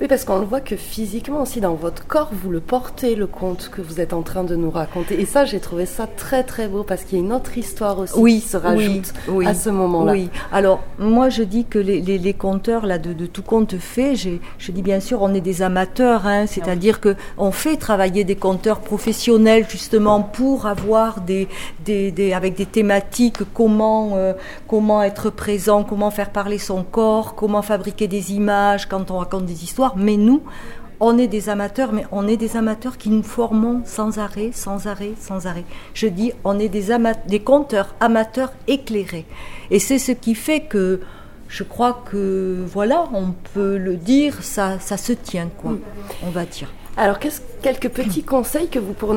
Oui, parce qu'on le voit que physiquement aussi, dans votre corps, vous le portez, le conte que vous êtes en train de nous raconter. Et ça, j'ai trouvé ça très très beau, parce qu'il y a une autre histoire aussi Oui, qui se rajoute oui, oui. à ce moment-là. Oui, alors moi je dis que les, les, les conteurs là, de, de tout compte fait, je dis bien sûr on est des amateurs, hein, c'est-à-dire que on fait travailler des conteurs professionnels justement pour avoir des, des, des- avec des thématiques comment, euh, comment être présent, comment faire parler son corps, comment fabriquer des images quand on raconte des histoires, mais nous, on est des amateurs, mais on est des amateurs qui nous formons sans arrêt, sans arrêt, sans arrêt. Je dis, on est des, conteurs amateurs éclairés. Et c'est ce qui fait que je crois que, voilà, on peut le dire, ça, ça se tient, quoi, on va dire. Alors, qu'est-ce, quelques petits conseils que vous pour-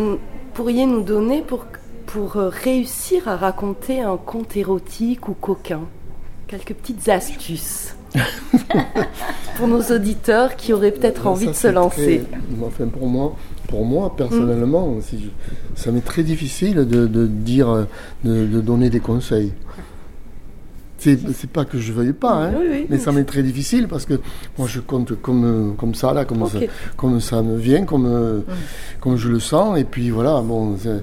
pourriez nous donner pour, pour euh, réussir à raconter un conte érotique ou coquin? Quelques petites astuces [LAUGHS] pour nos auditeurs qui auraient peut-être envie Ça, de se lancer. très- enfin, pour moi, pour moi personnellement, si je- ça m'est très difficile de, de dire, euh, de, de donner des conseils. C'est pas que je veuille pas, hein, Oui, oui. mais ça m'est très difficile parce que moi je compte comme, comme ça, là, comme, ça, comme ça me vient, comme, euh, comme je le sens. Et puis voilà, bon, c'est-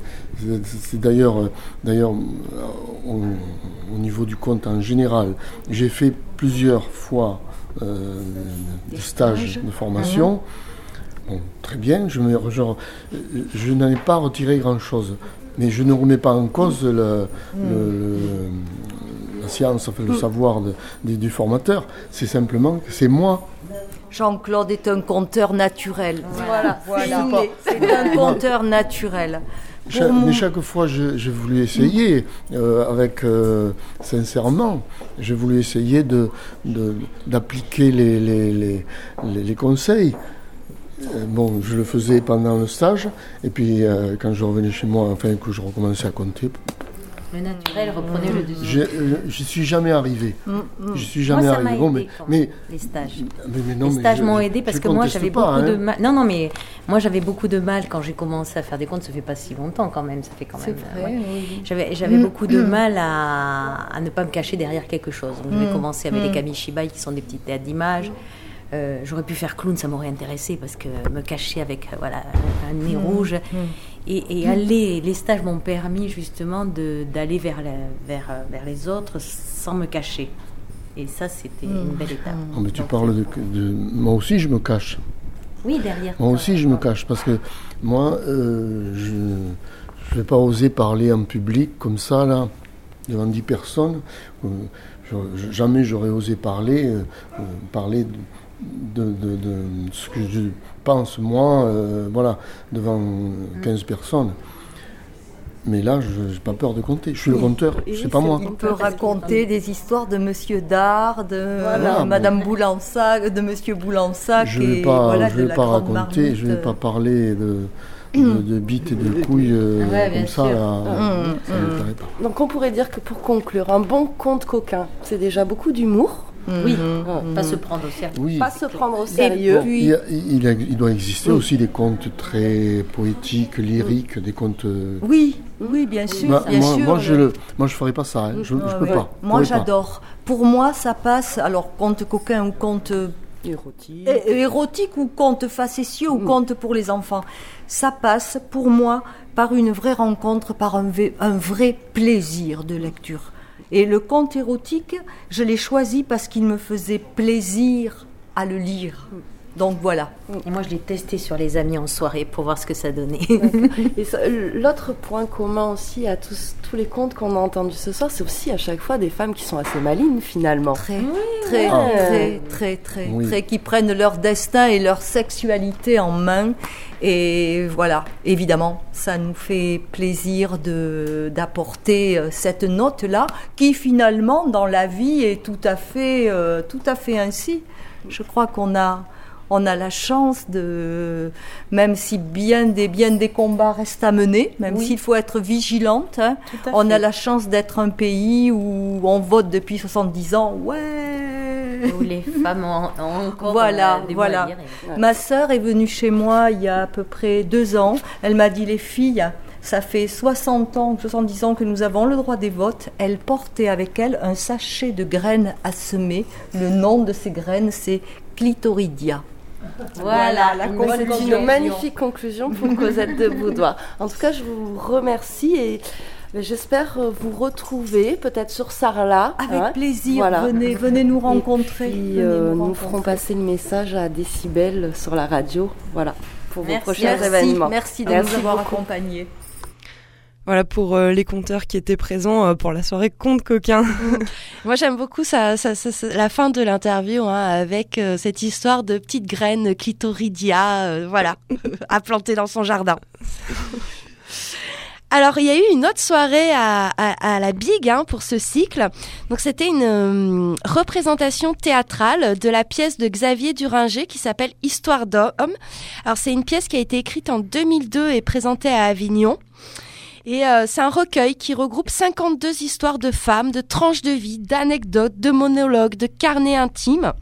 d'ailleurs, euh, d'ailleurs euh, au, au niveau du compte en général, j'ai fait plusieurs fois euh, des stages de formation. Bon, très bien, je, me, je, je n'en ai pas retiré grand-chose. Mais je ne remets pas en cause le, le- la science, enfin, le savoir de- du- du formateur. C'est simplement que c'est moi. Jean-Claude est un conteur naturel. Voilà, voilà. C'est un conteur naturel. Cha- mais chaque fois, je- j'ai voulu essayer, euh, avec euh, sincèrement, j'ai voulu essayer de, de- d'appliquer les, les, les, les- les conseils. Euh, bon, je le faisais pendant le stage, et puis euh, quand je revenais chez moi, enfin que je recommençais à compter, Le naturel reprenait le dessus. je je suis jamais arrivé. Mm, mm. Je suis jamais Moi, ça arrivé. Bon, mais, quand mais, même, les stages. mais- mais non, les mais stages je- m'ont aidé parce que moi j'avais beaucoup de hein. mal. Non, non, mais moi j'avais beaucoup de mal quand j'ai commencé à faire des comptes. Ça fait pas si longtemps quand même. Ça fait quand même. euh, ouais. oui. J'avais, j'avais Mm. beaucoup de mal à, à ne pas me cacher derrière quelque chose. Donc, je vais Mm. commencer avec les kamishibai qui sont des petites théâtres d'images. Euh, j'aurais pu faire clown, ça m'aurait intéressé parce que me cacher avec euh, voilà un, nez Mm. rouge Mm. et, et aller, les stages m'ont permis justement de, d'aller vers, la- vers, euh, vers les autres sans me cacher. Et ça, c'était une belle étape. Mais tu Donc, parles de, de- Moi aussi, je me cache. Oui, derrière. Moi toi. aussi, je me cache parce que moi, euh, je ne vais pas oser parler en public comme ça, là, devant dix personnes. Euh, je- jamais j'aurais osé parler, parler de, de- de- de ce que je pense, moi, euh, voilà, devant 15 personnes. Mais là, je n'ai pas peur de compter. Je suis le compteur, c'est pas moi. Il peut raconter des histoires de Monsieur Dard, de Voilà, Madame Boulansac, de Monsieur Boulansac. Je ne vais pas, voilà, je vais pas raconter, je ne vais pas parler de, de, de bites et de couilles euh, Ouais, comme ça. Là, Mmh, ça mmh. me plairait pas. Donc on pourrait dire que pour conclure, un bon conte coquin, c'est déjà beaucoup d'humour, Oui, Mhm. pas se prendre au sérieux. Oui. pas se prendre au sérieux. Il, y a- il a- il doit exister aussi des contes très poétiques, lyriques, des contes. euh, Oui, oui, bien sûr, bah, bien moi, sûr. moi, je le- le, moi, je ferais pas ça. hein. Je, Ah peux ouais. pas. Moi, j'adore. Pour moi, ça passe. Alors, conte coquin ou conte Érotique. é- érotique ou conte facétieux ou conte pour les enfants, ça passe pour moi par une vraie rencontre, par un vrai plaisir de lecture. Et le conte érotique, je l'ai choisi parce qu'il me faisait plaisir à le lire. Donc voilà. Et moi, je l'ai testé sur les amis en soirée pour voir ce que ça donnait. Et l'autre point commun aussi à tous, tous les contes qu'on a entendus ce soir, c'est aussi à chaque fois des femmes qui sont assez malines finalement. Très, très, ouais. très, très, très, Oui. très, qui prennent leur destin et leur sexualité en main. Et voilà, évidemment, ça nous fait plaisir de d'apporter euh, cette note-là, qui finalement, dans la vie, est tout à fait, euh, tout à fait ainsi. Je crois qu'on a, on a la chance de, même si bien des, bien des combats restent à mener, même Oui. s'il faut être vigilante, hein, on a la chance d'être un pays où on vote depuis 70 ans. Ouais. Où les [LAUGHS] femmes ont, ont encore Voilà, euh, des voilà. mots à dire. et- Ma sœur est venue chez moi il y a à peu près deux ans. Elle m'a dit les filles, ça fait 60 ans, 70 ans que nous avons le droit des votes. Elle portait avec elle un sachet de graines à semer. Le nom de ces graines, c'est clitoridia. Voilà, C'est une magnifique conclusion pour Cosette de Boudoir. En tout cas, je vous remercie et j'espère euh, vous retrouver peut-être sur Sarlat. Avec hein. plaisir, Voilà. venez, venez nous rencontrer. Et puis, Venez euh, nous nous ferons passer le message à Décibel sur la radio. Voilà, pour vos Merci. prochains Merci, événements. merci de Merci nous avoir accompagnés. Voilà pour euh, les compteurs qui étaient présents euh, pour la soirée Conte Coquin. [LAUGHS] Moi, j'aime beaucoup ça, ça- ça- ça- la fin de l'interview hein, avec euh, cette histoire de petites graines clitoridia, voilà, [LAUGHS] à planter dans son jardin. Alors, il y a eu une autre soirée à, à- à la Big hein, pour ce cycle. Donc, c'était une euh, représentation théâtrale de la pièce de Xavier Duringer qui s'appelle Histoire d'homme. Alors, c'est une pièce qui a été écrite en 2002 et présentée à Avignon. Et euh, c'est un recueil qui regroupe 52 histoires de femmes, de tranches de vie, d'anecdotes, de monologues, de carnets intimes.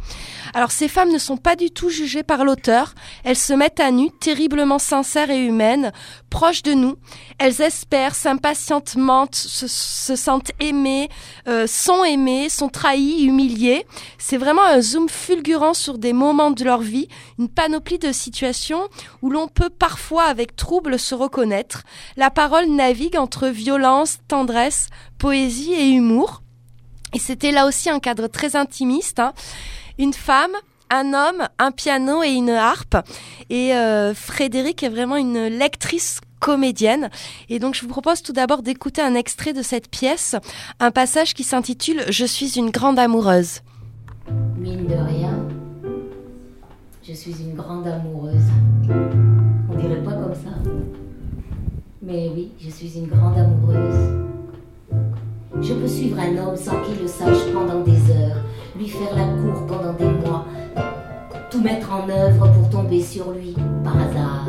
Alors ces femmes ne sont pas du tout jugées par l'auteur, elles se mettent à nu, terriblement sincères et humaines, proches de nous. Elles espèrent, s'impatientent, mentent, se, se sentent aimées, euh, sont aimées, sont trahies, humiliées. C'est vraiment un zoom fulgurant sur des moments de leur vie, une panoplie de situations où l'on peut parfois avec trouble se reconnaître. La parole navigue entre violence, tendresse, poésie et humour. Et c'était là aussi un cadre très intimiste. hein. Une femme, un homme, un piano et une harpe. Et euh, Frédéric est vraiment une lectrice comédienne. Et donc je vous propose tout d'abord d'écouter un extrait de cette pièce, un passage qui s'intitule Je suis une grande amoureuse. Mine de rien, je suis une grande amoureuse. Mais oui, je suis une grande amoureuse. Je peux suivre un homme sans qu'il le sache pendant des heures, lui faire la cour pendant des mois, tout mettre en œuvre pour tomber sur lui par hasard.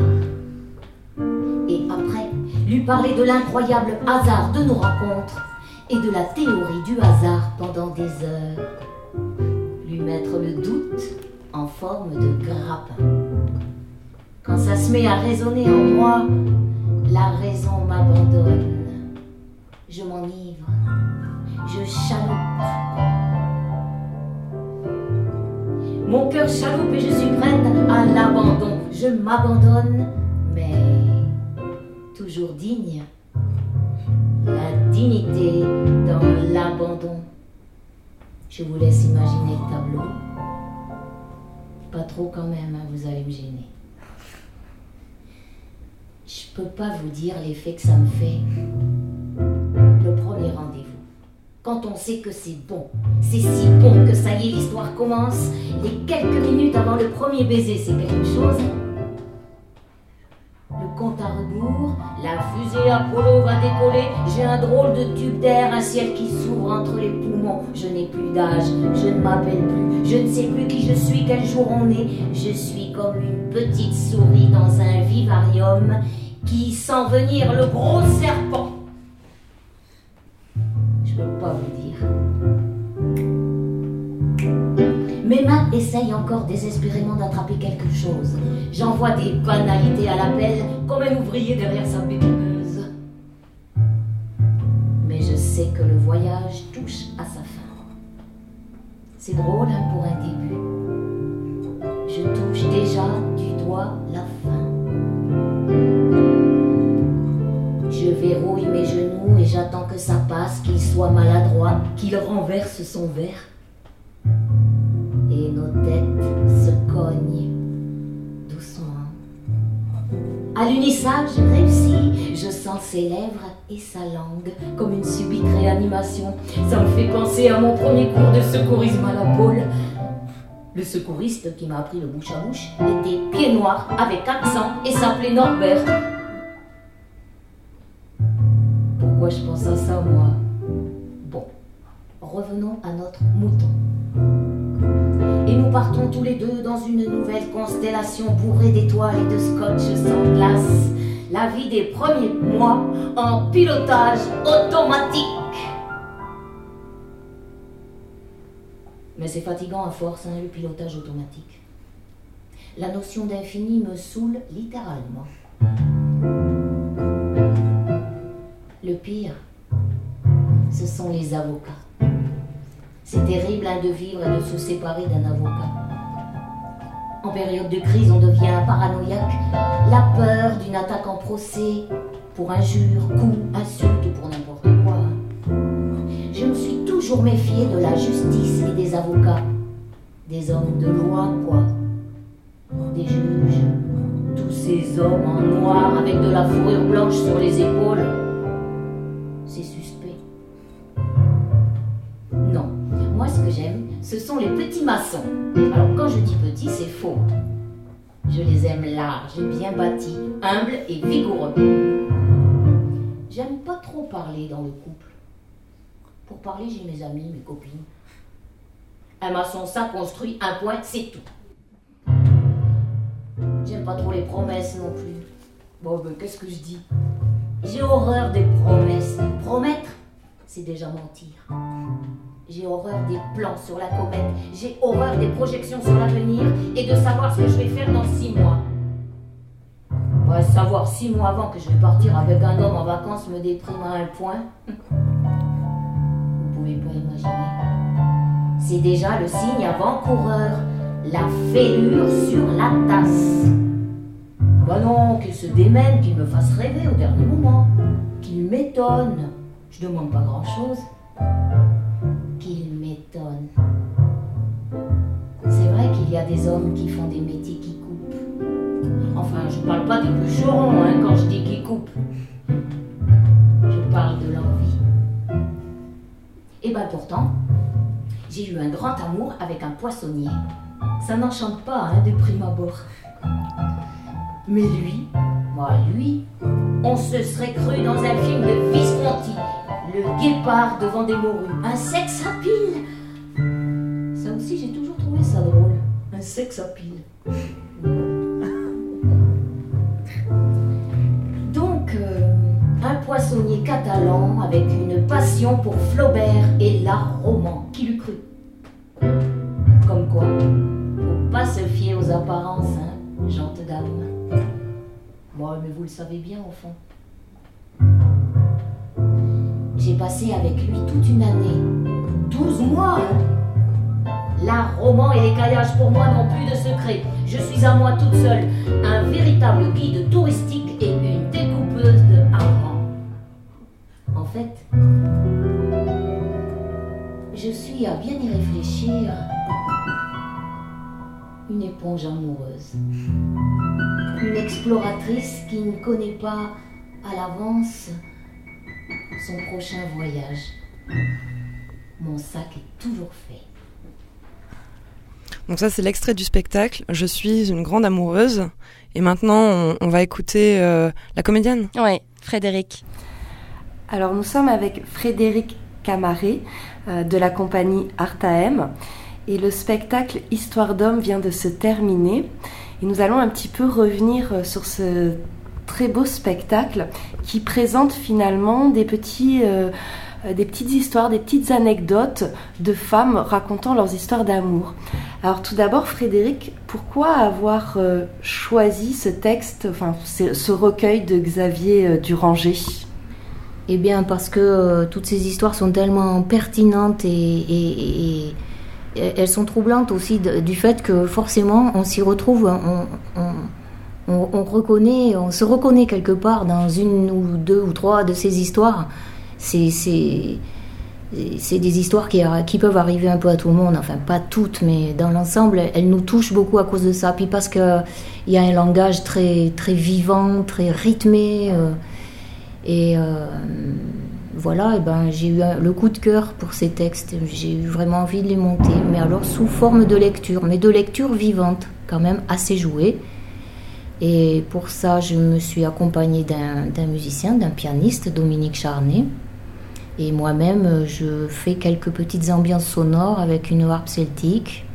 Et après, lui parler de l'incroyable hasard de nos rencontres et de la théorie du hasard pendant des heures. Lui mettre le doute en forme de grappin. Quand ça se met à résonner en moi, la raison m'abandonne. Je m'enivre, je chaloupe. Mon cœur chaloupe et je suis prête à l'abandon. Je m'abandonne, mais toujours digne. La dignité dans l'abandon. Je vous laisse imaginer le tableau. Pas trop quand même, hein, vous allez me gêner. Peux pas vous dire l'effet que ça me fait. Le premier rendez-vous. Quand on sait que c'est bon, c'est si bon que ça y est, l'histoire commence. Les quelques minutes avant le premier baiser, c'est quelque chose. Le compte à rebours, la fusée Apollo va décoller. J'ai un drôle de tube d'air, un ciel qui s'ouvre entre les poumons. Je n'ai plus d'âge, je ne m'appelle plus, je ne sais plus qui je suis, quel jour on est. Je suis comme une petite souris dans un vivarium qui sent venir le gros serpent. Je peux pas vous dire. Mes mains essayent encore désespérément d'attraper quelque chose. J'envoie des banalités à l'appel comme un ouvrier derrière sa bétonneuse. Mais je sais que le voyage touche à sa fin. C'est drôle hein, pour un début. Je touche déjà passe, qu'il soit maladroit, qu'il renverse son verre. Et nos têtes se cognent doucement. À l'unissage, je réussis. Je sens ses lèvres et sa langue comme une subite réanimation. Ça me fait penser à mon premier cours de secourisme à la pôle. Le secouriste qui m'a appris le bouche à bouche était pied noir avec accent et s'appelait Norbert. Pourquoi je pense à ça, moi Bon, revenons à notre mouton. Et nous partons tous les deux dans une nouvelle constellation bourrée d'étoiles et de scotch sans glace. La vie des premiers mois en pilotage automatique. Mais c'est fatigant à force, hein, le pilotage automatique. La notion d'infini me saoule littéralement. Le pire, ce sont les avocats. C'est terrible hein, de vivre et de se séparer d'un avocat. En période de crise, on devient paranoïaque. La peur d'une attaque en procès, pour injure, coup, insulte ou pour n'importe quoi. Je me suis toujours méfiée de la justice et des avocats. Des hommes de loi, quoi. Des juges. Tous ces hommes en noir avec de la fourrure blanche sur les épaules. C'est suspect. Non, moi ce que j'aime, ce sont les petits maçons. Alors quand je dis petits, c'est faux. Je les aime larges, bien bâtis, humbles et vigoureux. J'aime pas trop parler dans le couple. Pour parler, j'ai mes amis, mes copines. Un maçon, ça construit un point, c'est tout. J'aime pas trop les promesses non plus. Bon, ben, qu'est-ce que je dis? J'ai horreur des promesses. Promettre, c'est déjà mentir. J'ai horreur des plans sur la comète. J'ai horreur des projections sur l'avenir et de savoir ce que je vais faire dans six mois. Ouais, savoir six mois avant que je vais partir avec un homme en vacances me déprime à un point. Vous pouvez pas imaginer. C'est déjà le signe avant-coureur. La fêlure sur la tasse. Bah non, qu'il se démène, qu'il me fasse rêver au dernier moment. Qu'il m'étonne. Je demande pas grand-chose. Qu'il m'étonne. C'est vrai qu'il y a des hommes qui font des métiers qui coupent. Enfin, je parle pas des bûcherons hein, quand je dis qu'ils coupent. Je parle de l'envie. Et ben pourtant, j'ai eu un grand amour avec un poissonnier. Ça n'enchante pas hein, de prime abord. Mais lui, moi, lui, on se serait cru dans un film de Visconti. Le guépard devant des morues. Un sexe à pile. Ça aussi, j'ai toujours trouvé ça drôle. un sex appeal. [LAUGHS] Donc, euh, un poissonnier catalan avec une passion pour Flaubert et l'art roman. Qui l'eût cru Comme quoi, faut pas se fier aux apparences, hein, gente dame. Moi, mais vous le savez bien au fond. J'ai passé avec lui toute une année. 12 mois, hein. L'art roman et les caillages pour moi n'ont plus de secret. Je suis à moi toute seule, un véritable guide touristique et une découpeuse de hareng. En fait, je suis, à bien y réfléchir, une éponge amoureuse. Une exploratrice qui ne connaît pas à l'avance son prochain voyage. Mon sac est toujours fait. Donc ça, c'est l'extrait du spectacle. Je suis une grande amoureuse. Et maintenant, on, on va écouter euh, la comédienne. Oui, Frédéric. Alors nous sommes avec Frédéric Camaré euh, de la compagnie Artaem et le spectacle Histoire d'homme vient de se terminer et nous allons un petit peu revenir euh, sur ce très beau spectacle qui présente finalement des petits euh, des petites histoires, des petites anecdotes de femmes racontant leurs histoires d'amour. Alors tout d'abord, Frédéric, pourquoi avoir euh, choisi ce texte, enfin ce, recueil de Xavier Duranger? Eh bien, parce que toutes ces histoires sont tellement pertinentes et elles sont troublantes aussi du fait que forcément on s'y retrouve, on, on- on- on reconnaît, on se reconnaît quelque part dans une ou deux ou trois de ces histoires. C'est des histoires qui, qui peuvent arriver un peu à tout le monde, enfin pas toutes, mais dans l'ensemble, elles nous touchent beaucoup à cause de ça. Puis parce qu'il y a un langage très, très vivant, très rythmé. euh, et euh, voilà, ben, j'ai eu le coup de cœur pour ces textes. J'ai eu vraiment envie de les monter, mais alors sous forme de lecture, mais de lecture vivante, quand même assez jouée. Et pour ça, je me suis accompagnée d'un musicien, d'un pianiste, Dominique Charnet. Et moi-même, je fais quelques petites ambiances sonores avec une harpe celtique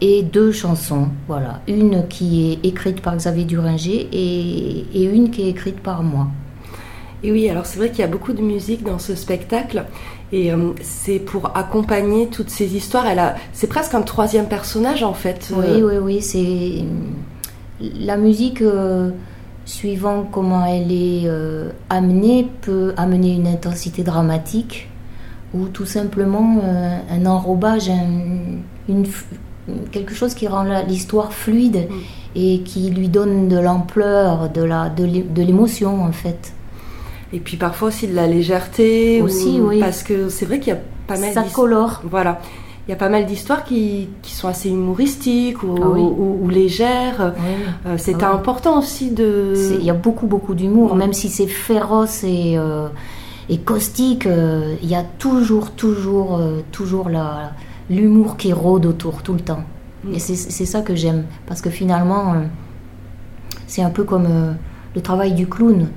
et deux chansons. Voilà, une qui est écrite par Xavier Duringer et une qui est écrite par moi. Et oui, alors c'est vrai qu'il y a beaucoup de musique dans ce spectacle et euh, c'est pour accompagner toutes ces histoires. Elle a, c'est presque un troisième personnage en fait. Oui, Euh, oui, oui, c'est la musique. euh, suivant comment elle est euh, amenée, peut amener une intensité dramatique ou tout simplement un enrobage, un- une, quelque chose qui rend l'histoire fluide et qui lui donne de l'ampleur, de la, de l'émotion en fait. Et puis parfois aussi de la légèreté. Aussi, ou- oui. Parce que c'est vrai qu'il y a pas mal Ça colore. Voilà. Il y a pas mal d'histoires qui, qui sont assez humoristiques ou, Ah oui. ou- ou légères. Oui. Euh, c'est Ah oui. important aussi de. C'est- Il y a beaucoup, beaucoup d'humour, même si c'est féroce et, euh, et caustique, euh, il y a toujours, toujours, toujours l'humour qui rôde autour, tout le temps. Mm. Et c'est c'est ça que j'aime, parce que finalement, c'est un peu comme le travail du clown,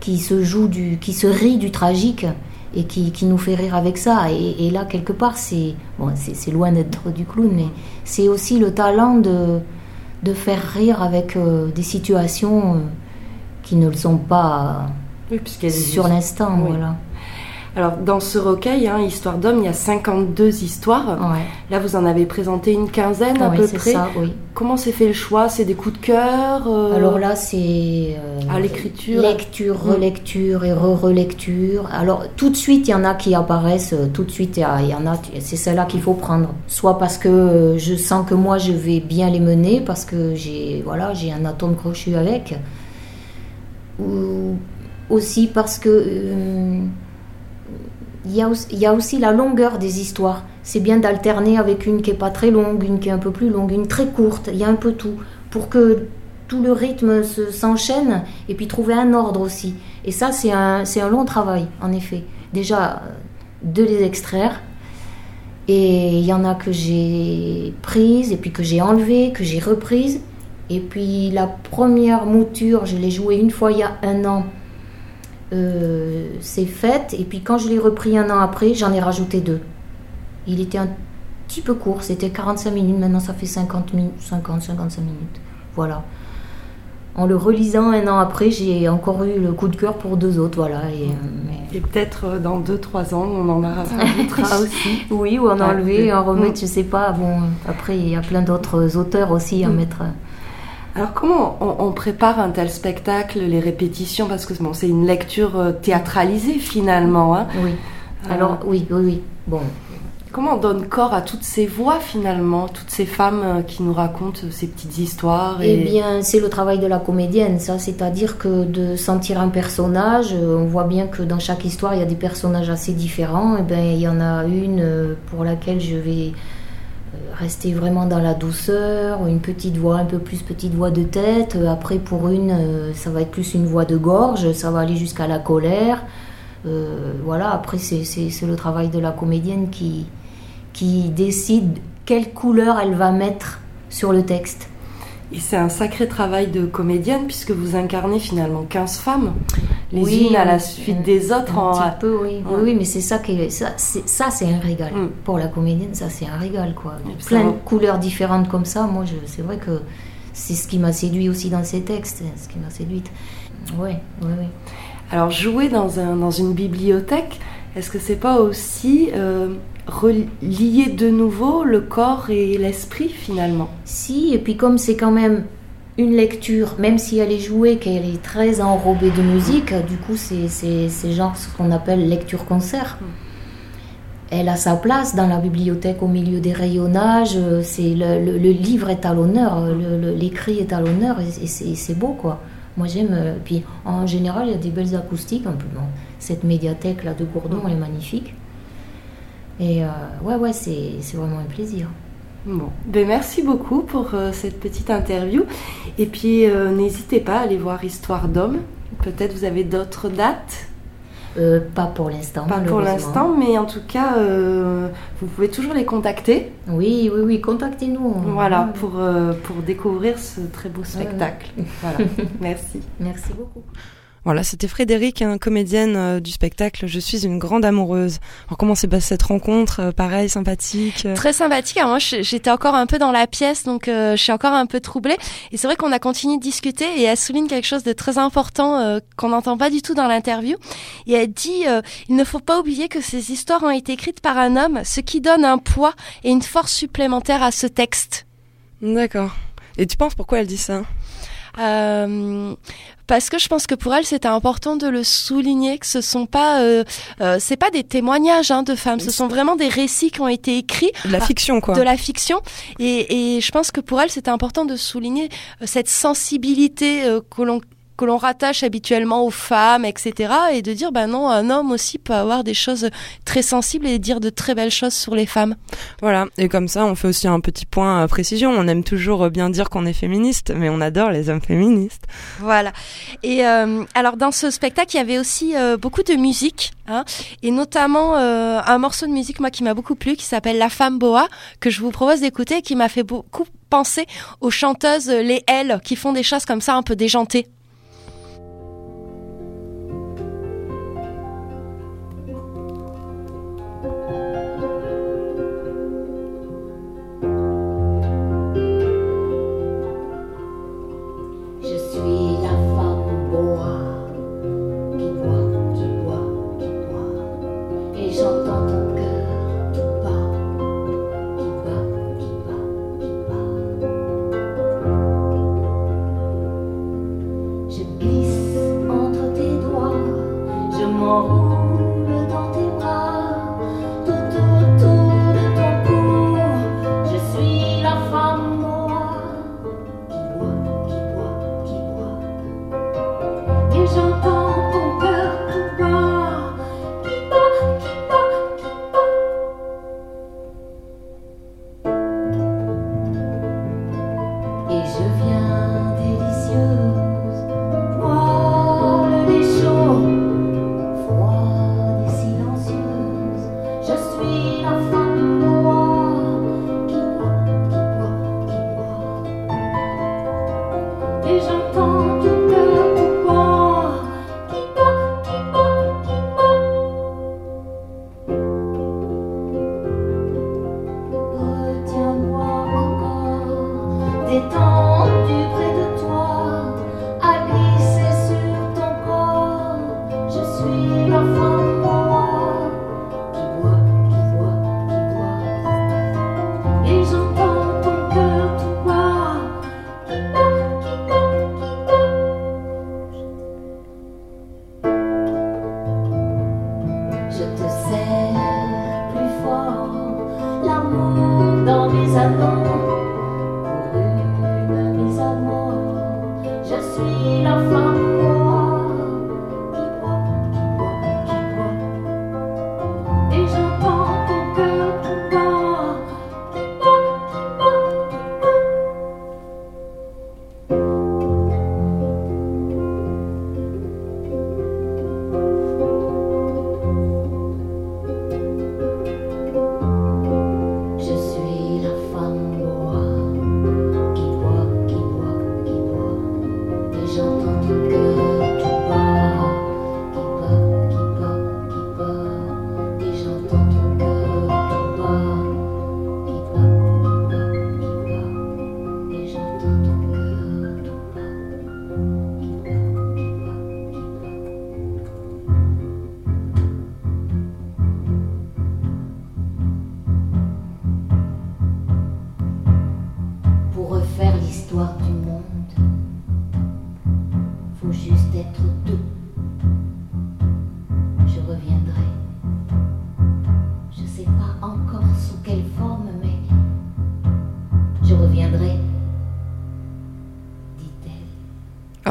qui se joue du, qui se rit du tragique et qui, qui nous fait rire avec ça. Et, et là, quelque part, c'est bon, c'est loin d'être du clown, mais c'est aussi le talent de, de faire rire avec euh, des situations euh, qui ne le sont pas Oui, sur l'instant. Oui. Voilà. Alors dans ce recueil, hein, Histoire d'homme, il y a 52 histoires. Ouais. Là, vous en avez présenté une quinzaine à Oui, peu c'est près. ça, oui. Comment s'est fait le choix? C'est des coups de cœur euh, Alors là, c'est euh, à l'écriture? lecture, Mm. relecture et re-relecture. Alors tout de suite, il y en a qui apparaissent. euh, Tout de suite, il y en a. C'est celle-là qu'il faut prendre. Soit parce que je sens que moi, je vais bien les mener, parce que j'ai voilà, j'ai un atome crochu avec. Ou aussi parce que euh, il y, a aussi, la longueur des histoires. C'est bien d'alterner avec une qui est pas très longue, une qui est un peu plus longue, une très courte. Il y a un peu tout pour que tout le rythme se- s'enchaîne et puis trouver un ordre aussi. Et ça, c'est un, un long travail, en effet. Déjà, euh, de les extraire. Et il y en a que j'ai prises et puis que j'ai enlevées, que j'ai reprises. Et puis la première mouture, je l'ai jouée une fois il y a un an. Euh, c'est fait. Et puis quand je l'ai repris un an après, j'en ai rajouté deux. Il était un petit peu court. C'était 45 minutes, maintenant ça fait 50 minutes, 50, 55 minutes. Voilà. En le relisant un an après, j'ai encore eu le coup de cœur pour deux autres, voilà. Et, euh, mais- Et peut-être euh, dans 2-3 ans, on en [LAUGHS] rajoutera aussi. Oui, ou en enlever, en remettre, Mm. je sais pas. Bon, après, il y a plein d'autres auteurs aussi à Mm. mettre. Alors comment on, on prépare un tel spectacle, les répétitions? Parce que bon, c'est une lecture euh, théâtralisée finalement. hein. Oui. Euh, Alors, oui, oui, oui. Bon, Comment on donne corps à toutes ces voix finalement, toutes ces femmes euh, qui nous racontent ces petites histoires Eh bien, c'est le travail de la comédienne, ça. C'est-à-dire que de sentir un personnage, on voit bien que dans chaque histoire, il y a des personnages assez différents. Et ben, il y en a une pour laquelle je vais rester vraiment dans la douceur, une petite voix, un peu plus petite voix de tête. Euh, Après, pour une, euh, ça va être plus une voix de gorge, ça va aller jusqu'à la colère. Euh, voilà, après, c'est le travail de la comédienne qui, qui décide quelle couleur elle va mettre sur le texte. Et c'est un sacré travail de comédienne puisque vous incarnez finalement 15 femmes, les Oui, unes à la suite un- des autres. Un en- petit peu, oui. Ouais. Oui, oui, mais c'est ça qui est, ça, c'est, un régal. Mm. Pour la comédienne, ça, c'est un régal, quoi. Plein de couleurs différentes comme ça, moi, je, c'est vrai que c'est ce qui m'a séduit aussi dans ces textes, ce qui m'a séduite. Oui, oui, oui. Alors jouer dans, un, dans une bibliothèque, est-ce que c'est pas aussi euh, relier de nouveau le corps et l'esprit finalement? Si, et puis comme c'est quand même une lecture, même si elle est jouée, qu'elle est très enrobée de musique, du coup, c'est, genre ce qu'on appelle lecture-concert. Elle a sa place dans la bibliothèque au milieu des rayonnages. C'est le, le- le livre est à l'honneur, l'écrit est à l'honneur et, et c'est, beau quoi. Moi j'aime. euh, Puis en général il y a des belles acoustiques. Un peu, bon, cette médiathèque là de Gourdon elle est magnifique. Et euh, ouais ouais c'est vraiment un plaisir. Bon, ben merci beaucoup pour euh, cette petite interview. Et puis euh, n'hésitez pas à aller voir Histoire d'homme. Peut-être vous avez d'autres dates, Euh, pas pour l'instant. pas pour l'instant, mais en tout cas, vous pouvez toujours les contacter. Oui, oui, oui, contactez-nous. Voilà, pour, pour découvrir ce très beau spectacle. [LAUGHS] Voilà, merci. Merci beaucoup. Voilà, c'était Frédéric, hein, comédienne euh, du spectacle Je suis une grande amoureuse. Alors comment s'est passée cette rencontre Euh, Pareil, sympathique euh, Très sympathique. Alors moi, j'étais encore un peu dans la pièce, donc je suis encore un peu troublée. Et c'est vrai qu'on a continué de discuter et elle souligne quelque chose de très important qu'on n'entend pas du tout dans l'interview. Et elle dit il ne faut pas oublier que ces histoires ont été écrites par un homme, ce qui donne un poids et une force supplémentaire à ce texte. D'accord. Et tu penses pourquoi elle dit ça? Euh, parce que je pense que pour elle c'était important de le souligner que ce sont pas euh, euh, c'est pas des témoignages hein, de femmes ce sont vraiment des récits qui ont été écrits De la fiction, quoi. de la fiction et, et je pense que pour elle c'était important de souligner euh, cette sensibilité euh, que l'on que l'on rattache habituellement aux femmes, etc. Et de dire, bah non, un homme aussi peut avoir des choses très sensibles et dire de très belles choses sur les femmes. Voilà. Et comme ça, on fait aussi un petit point euh, précision. On aime toujours euh, bien dire qu'on est féministe, mais on adore les hommes féministes. Voilà. Et euh, alors dans ce spectacle, il y avait aussi euh, beaucoup de musique, hein, et notamment euh, un morceau de musique moi qui m'a beaucoup plu, qui s'appelle La Femme Boa, que je vous propose d'écouter, et qui m'a fait beaucoup penser aux chanteuses les L, qui font des choses comme ça un peu déjantées.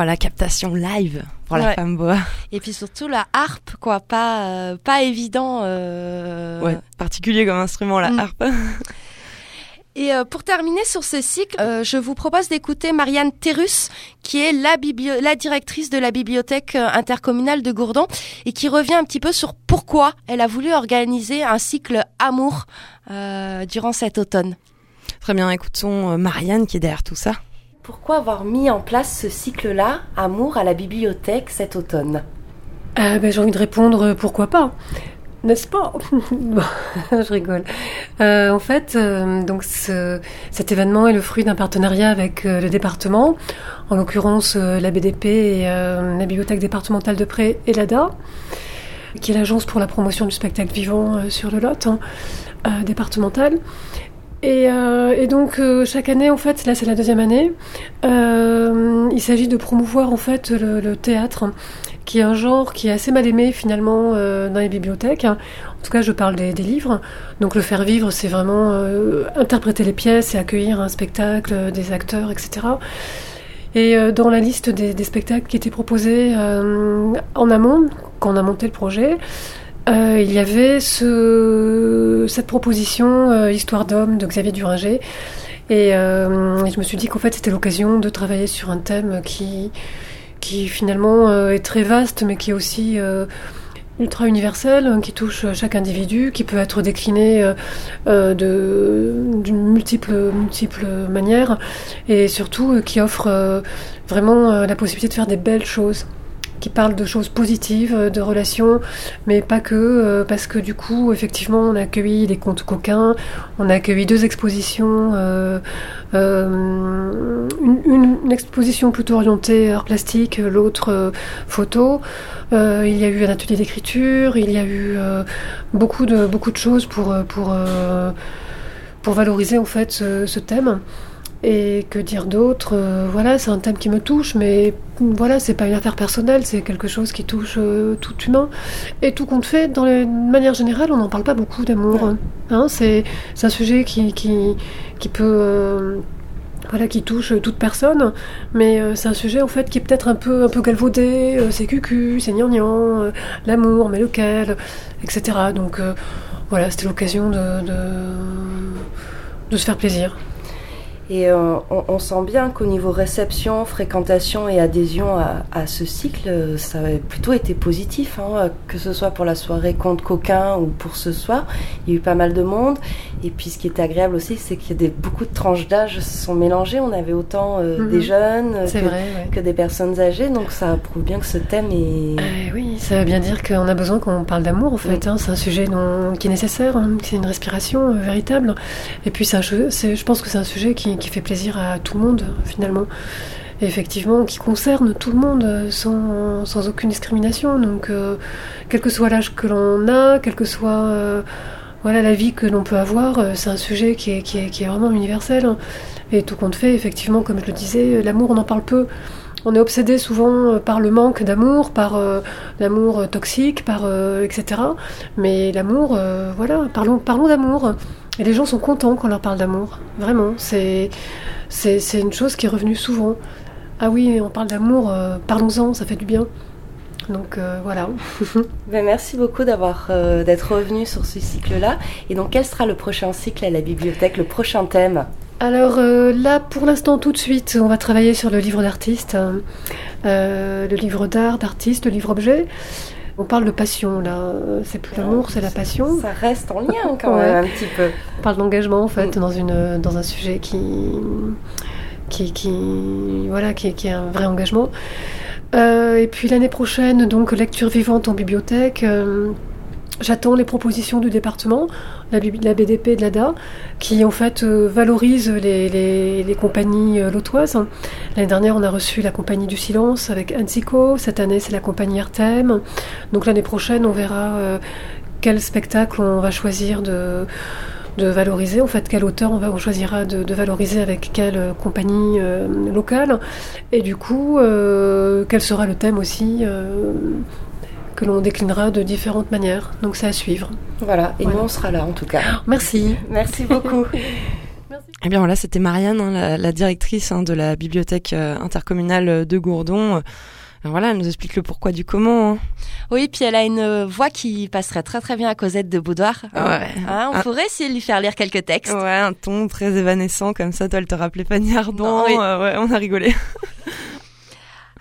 Voilà, captation live pour la femme boa. Et puis surtout la harpe, quoi, pas, euh, pas évident. euh, Ouais, particulier comme instrument, la Mm. harpe. [LAUGHS] Et euh, pour terminer sur ce cycle, euh, je vous propose d'écouter Marianne Terrus, qui est la, la directrice de la bibliothèque intercommunale de Gourdon, et qui revient un petit peu sur pourquoi elle a voulu organiser un cycle amour euh, durant cet automne. Très bien, écoutons Marianne qui est derrière tout ça. Pourquoi avoir mis en place ce cycle-là, Amour à la bibliothèque cet automne? Euh, ben, J'ai envie de répondre euh, pourquoi pas, n'est-ce pas? [LAUGHS] [LAUGHS] Je rigole. Euh, en fait, donc ce- cet événement est le fruit d'un partenariat avec le département, en l'occurrence la BDP et la bibliothèque départementale de Pré et l'ADA, qui est l'agence pour la promotion du spectacle vivant sur le Lot hein, départemental. Et, euh, et donc euh, chaque année, en fait, là c'est la deuxième année, euh, il s'agit de promouvoir en fait le, théâtre, qui est un genre qui est assez mal aimé finalement dans les bibliothèques. En tout cas, je parle des, livres. Donc le faire vivre, c'est vraiment interpréter les pièces et accueillir un spectacle, des acteurs, etc. Et dans la liste des, spectacles qui étaient proposés en amont, quand on a monté le projet, euh, il y avait ce, cette proposition euh, Histoire d'homme de Xavier Duringer. Et, euh, je me suis dit qu'en fait c'était l'occasion de travailler sur un thème qui, qui finalement euh, est très vaste mais qui est aussi euh, ultra universel, hein, qui touche chaque individu, qui peut être décliné euh, de- d'une multiple, multiple manière et surtout qui offre vraiment la possibilité de faire des belles choses qui parle de choses positives, euh, de relations, mais pas que, euh, parce que du coup, effectivement, on a accueilli des contes coquins, on a accueilli deux expositions, euh, une, exposition plutôt orientée art plastique, l'autre photo. Il y a eu un atelier d'écriture, il y a eu beaucoup de beaucoup de choses pour valoriser en fait ce thème. Et que dire d'autre Euh, Voilà, c'est un thème qui me touche, mais voilà, c'est pas une affaire personnelle, c'est quelque chose qui touche euh, tout humain. Et tout compte fait, dans les, de manière générale, on n'en parle pas beaucoup d'amour. Hein, c'est c'est un sujet qui, qui, qui peut. euh, voilà, qui touche toute personne, mais euh, c'est un sujet en fait qui est peut-être un peu, un peu galvaudé, euh, c'est cucu, c'est gnangnan, euh, l'amour, mais lequel, etc. Donc voilà, c'était l'occasion de, de, de se faire plaisir. Et euh, on, on sent bien qu'au niveau réception, fréquentation et adhésion à, à ce cycle, ça a plutôt été positif, hein, que ce soit pour la soirée Conte Coquin ou pour ce soir. Il y a eu pas mal de monde. Et puis ce qui était agréable aussi, c'est qu'il y a des, beaucoup de tranches d'âge se sont mélangées. On avait autant euh, Mhm. des jeunes euh, que, vrai, ouais. que des personnes âgées. Donc ça prouve bien que ce thème est... Eh oui, ça veut bien dire qu'on a besoin qu'on parle d'amour en fait. hein. C'est un sujet dont- qui est nécessaire, hein. c'est une respiration euh, véritable. Et puis un je pense que c'est un sujet qui, qui fait plaisir à tout le monde finalement. Et effectivement, qui concerne tout le monde euh, sans, sans aucune discrimination. Donc, euh, quel que soit l'âge que l'on a, quel que soit euh, voilà, la vie que l'on peut avoir, euh, c'est un sujet qui est, qui est, qui est vraiment universel. hein. Et tout compte fait, effectivement, comme je le disais, l'amour, on en parle peu. on est obsédé souvent par le manque d'amour, par l'amour toxique, par etc. Mais l'amour, voilà, parlons, parlons d'amour. Et les gens sont contents quand on leur parle d'amour. Vraiment, c'est c'est une chose qui est revenue souvent. Ah oui, on parle d'amour, parlons-en, ça fait du bien. Donc euh, voilà. [LAUGHS] ben, merci beaucoup d'avoir euh, d'être revenu sur ce cycle-là. Et donc quel sera le prochain cycle à la bibliothèque, le prochain thème? Alors euh, là, pour l'instant, tout de suite, on va travailler sur le livre d'artiste, le livre d'art, d'artiste, le livre objet. On parle de passion là, c'est plus l'amour, c'est la passion. Ça reste en lien [LAUGHS] quand même un petit peu. On parle d'engagement en fait mm. dans une dans un sujet qui qui, qui voilà qui, qui est un vrai engagement. Euh, et puis l'année prochaine, donc lecture vivante en bibliothèque. Euh, j'attends les propositions du département, la, BDP de l'ADA, qui en fait euh, valorise les, les, compagnies lotoises. L'année dernière, on a reçu la compagnie du silence avec Anzico. Cette année, c'est la compagnie Artem. Donc l'année prochaine, on verra quel spectacle on va choisir de de valoriser, en fait, quel auteur on, choisira de, valoriser avec quelle euh, compagnie euh, locale, et du coup, euh, quel sera le thème aussi que l'on déclinera de différentes manières. Donc c'est à suivre. Voilà, et nous on sera là en tout cas. [GASPS] Merci. Merci beaucoup. [LAUGHS] Eh bien voilà, c'était Marianne, hein, la, directrice hein, de la bibliothèque intercommunale de Gourdon voilà, elle nous explique le pourquoi du comment. Hein. Oui, puis elle a une voix qui passerait très très bien à Cosette de Boudoir. Ouais. Hein, on pourrait essayer de lui faire lire quelques textes. Ouais, un ton très évanescent comme ça. Toi, elle te rappelait Fanny Ardant. Euh, ouais, on a rigolé. [LAUGHS]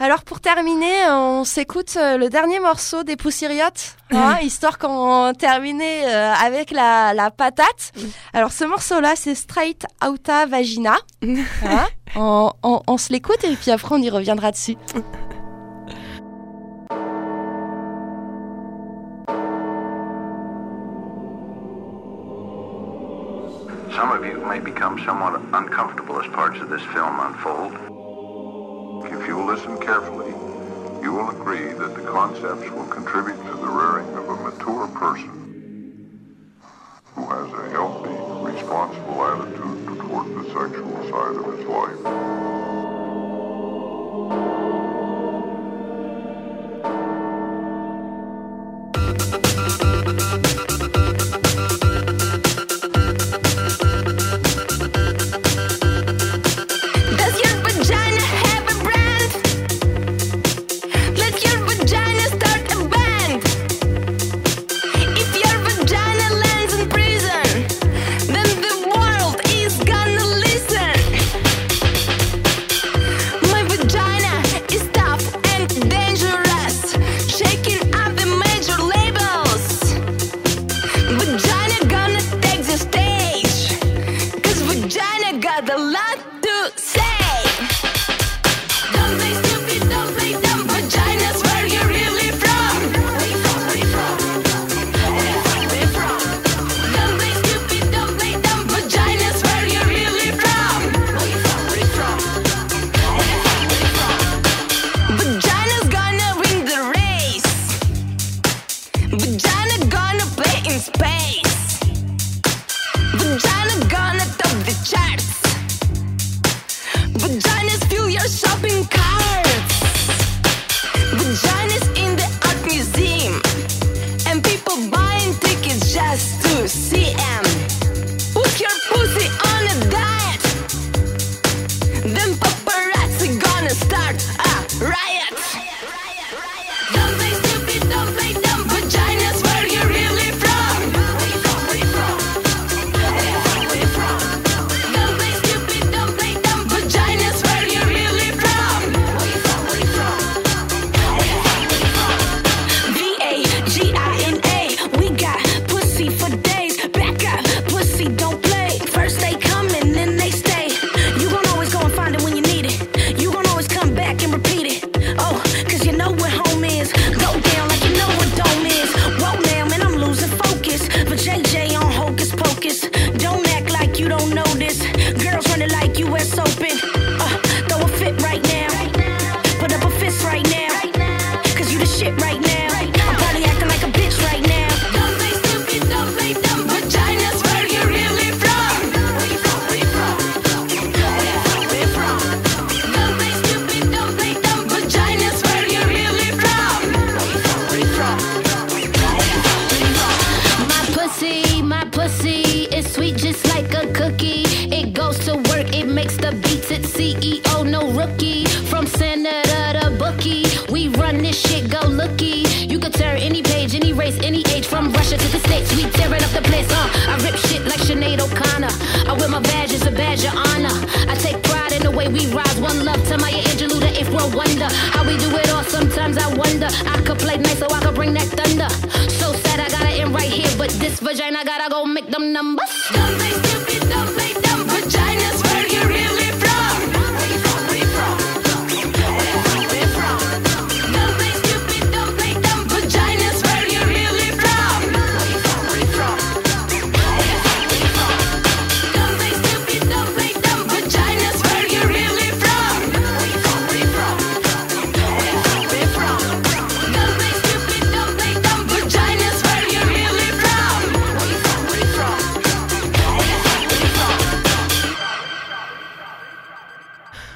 Alors pour terminer, on s'écoute euh, le dernier morceau des Poussiriotes, hein, [LAUGHS] histoire qu'on termine euh, avec la, la, patate. Alors ce morceau-là, c'est Straight Outta Vagina. [LAUGHS] Hein. on, on, on se l'écoute et puis après on y reviendra dessus. Some of you may become somewhat uncomfortable as parts of this film unfold. If you listen carefully, you will agree that the concepts will contribute to the rearing of a mature person who has a healthy, responsible attitude toward the sexual side of his life. CM. Boek your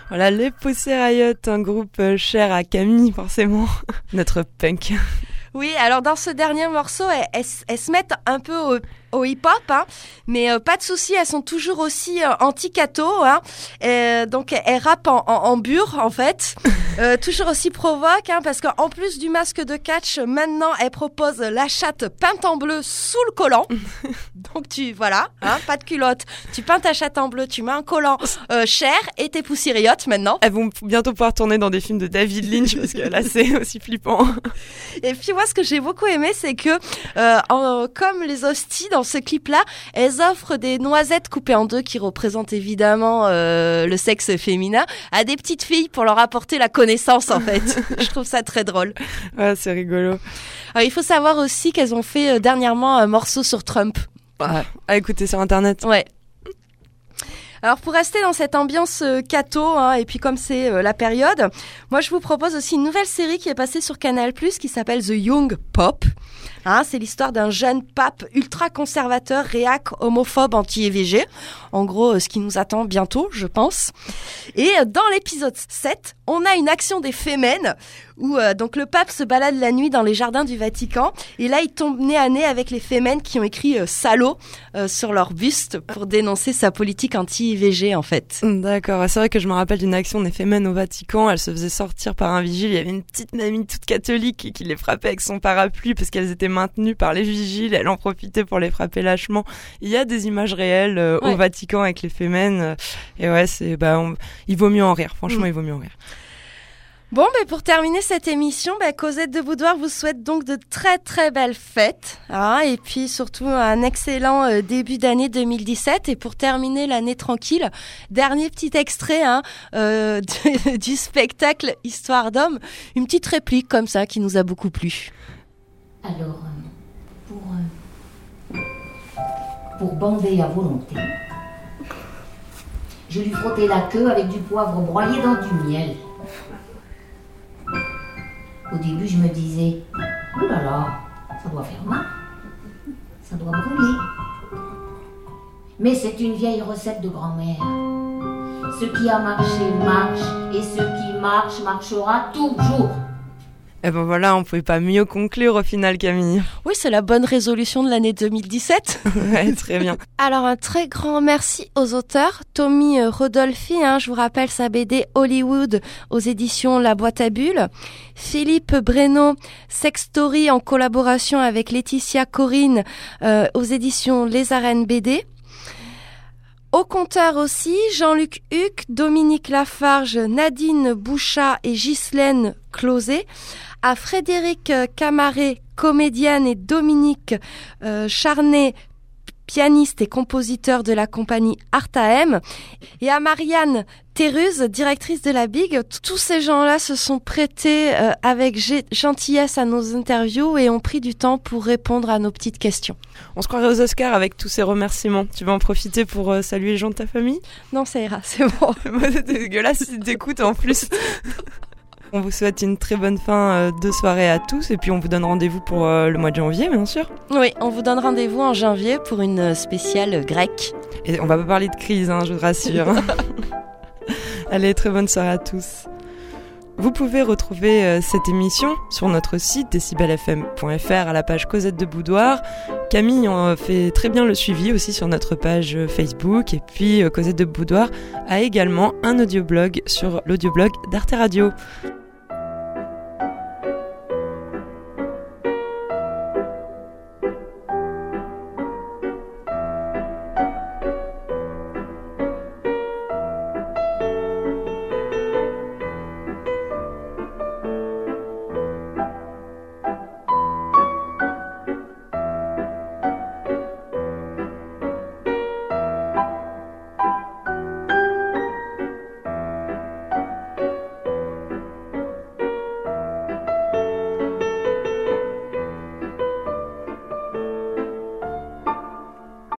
Voilà, les Pussy Riot, un groupe euh, cher à Camille, forcément. [LAUGHS] Notre punk. Oui, alors dans ce dernier morceau, elles, elles- se mettent un peu au, au hip-hop, hein, mais euh, pas de souci, elles sont toujours aussi euh, anti-cato. Hein, Euh, donc elles rappent en, en, en bure, en fait. [LAUGHS] Toujours aussi provoque, hein, parce qu'en plus du masque de catch, maintenant elles proposent la chatte peinte en bleu sous le collant. [LAUGHS] donc tu, voilà, pas de culotte. Tu peins ta chatte en bleu, tu mets un collant [LAUGHS] cher et t'es poussiriote maintenant. Elles vont bientôt pouvoir tourner dans des films de David Lynch, parce que là, c'est aussi flippant. Et puis moi, ce que j'ai beaucoup aimé, c'est que en- comme les hosties dans ce clip-là, elles offrent des noisettes coupées en deux qui représentent évidemment euh, le sexe féminin à des petites filles pour leur apporter la connaissance en fait. [LAUGHS] Je trouve ça très drôle. Ouais, c'est rigolo. Alors, il faut savoir aussi qu'elles ont fait euh, dernièrement un morceau sur Trump. Ah, à écouter sur Internet. Ouais. Alors pour rester dans cette ambiance euh, catho, hein, et puis comme c'est euh, la période, moi je vous propose aussi une nouvelle série qui est passée sur Canal+, qui s'appelle The Young Pop. Hein, c'est l'histoire d'un jeune pape ultra conservateur, réac, homophobe, anti-EVG. En gros, euh, ce qui nous attend bientôt, je pense. Et euh, dans l'épisode 7, on a une action des Fémènes où euh, donc le pape se balade la nuit dans les jardins du Vatican et là il tombe nez à nez avec les Fémènes qui ont écrit salaud sur leur buste pour dénoncer sa politique anti-IVG en fait. D'accord, c'est vrai que je me rappelle d'une action des Fémènes au Vatican, elle se faisait sortir par un vigile, il y avait une petite mamie toute catholique qui les frappait avec son parapluie parce qu'elles étaient maintenues par les vigiles, elle en profitait pour les frapper lâchement. Il y a des images réelles euh, Ouais. au Vatican avec les Fémènes, euh, et ouais, c'est, bah, on- il vaut mieux en rire, franchement, Mm. il vaut mieux en rire. Bon, mais pour terminer cette émission, bah, Cosette de Boudoir vous souhaite donc de très très belles fêtes, hein, et puis surtout un excellent euh, début d'année 2017. Et pour terminer l'année tranquille, dernier petit extrait hein, euh, du, [LAUGHS] du spectacle Histoire d'homme, une petite réplique comme ça qui nous a beaucoup plu. Alors, euh, pour, euh, pour bander à volonté, je lui frottais la queue avec du poivre broyé dans du miel. Au début, je me disais, oh là là, ça doit faire mal, ça doit brûler. Mais c'est une vieille recette de grand-mère. Ce qui a marché marche, et ce qui marche marchera toujours. Et ben voilà, on pouvait pas mieux conclure au final, Camille. Oui, c'est la bonne résolution de l'année 2017. [LAUGHS] ouais, très bien. Alors un très grand merci aux auteurs. Tommy euh, Rodolphi, hein, je vous rappelle sa BD Hollywood aux éditions La Boîte à Bulles. Philippe Breno, Sex Story en collaboration avec Laetitia Corinne euh, aux éditions Les Arènes BD. Au compteur aussi, Jean-Luc Huc, Dominique Lafarge, Nadine Bouchat et Ghislaine Closet. À Frédéric Camaret, comédienne, et Dominique euh, Charnet, pianiste et compositeur de la compagnie Artaem, et à Marianne Terruse, directrice de la Big. Tous ces gens-là se sont prêtés euh, avec gentillesse à nos interviews et ont pris du temps pour répondre à nos petites questions. On se croirait aux Oscars avec tous ces remerciements. Tu vas en profiter pour euh, saluer les gens de ta famille? Non, ça ira, c'est bon. [LAUGHS] Moi, c'était dégueulasse si t'écoutes en plus. [LAUGHS] On vous souhaite une très bonne fin euh, de soirée à tous et puis on vous donne rendez-vous pour euh, le mois de janvier, bien sûr. Oui, on vous donne rendez-vous en janvier pour une euh, spéciale grecque. Et on va pas parler de crise, hein, je vous rassure. [LAUGHS] Allez, très bonne soirée à tous. Vous pouvez retrouver cette émission sur notre site decibelfm.fr à la page Cosette de Boudoir. Camille fait très bien le suivi aussi sur notre page Facebook. Et puis Cosette de Boudoir a également un audioblog sur l'audioblog d'Arte Radio.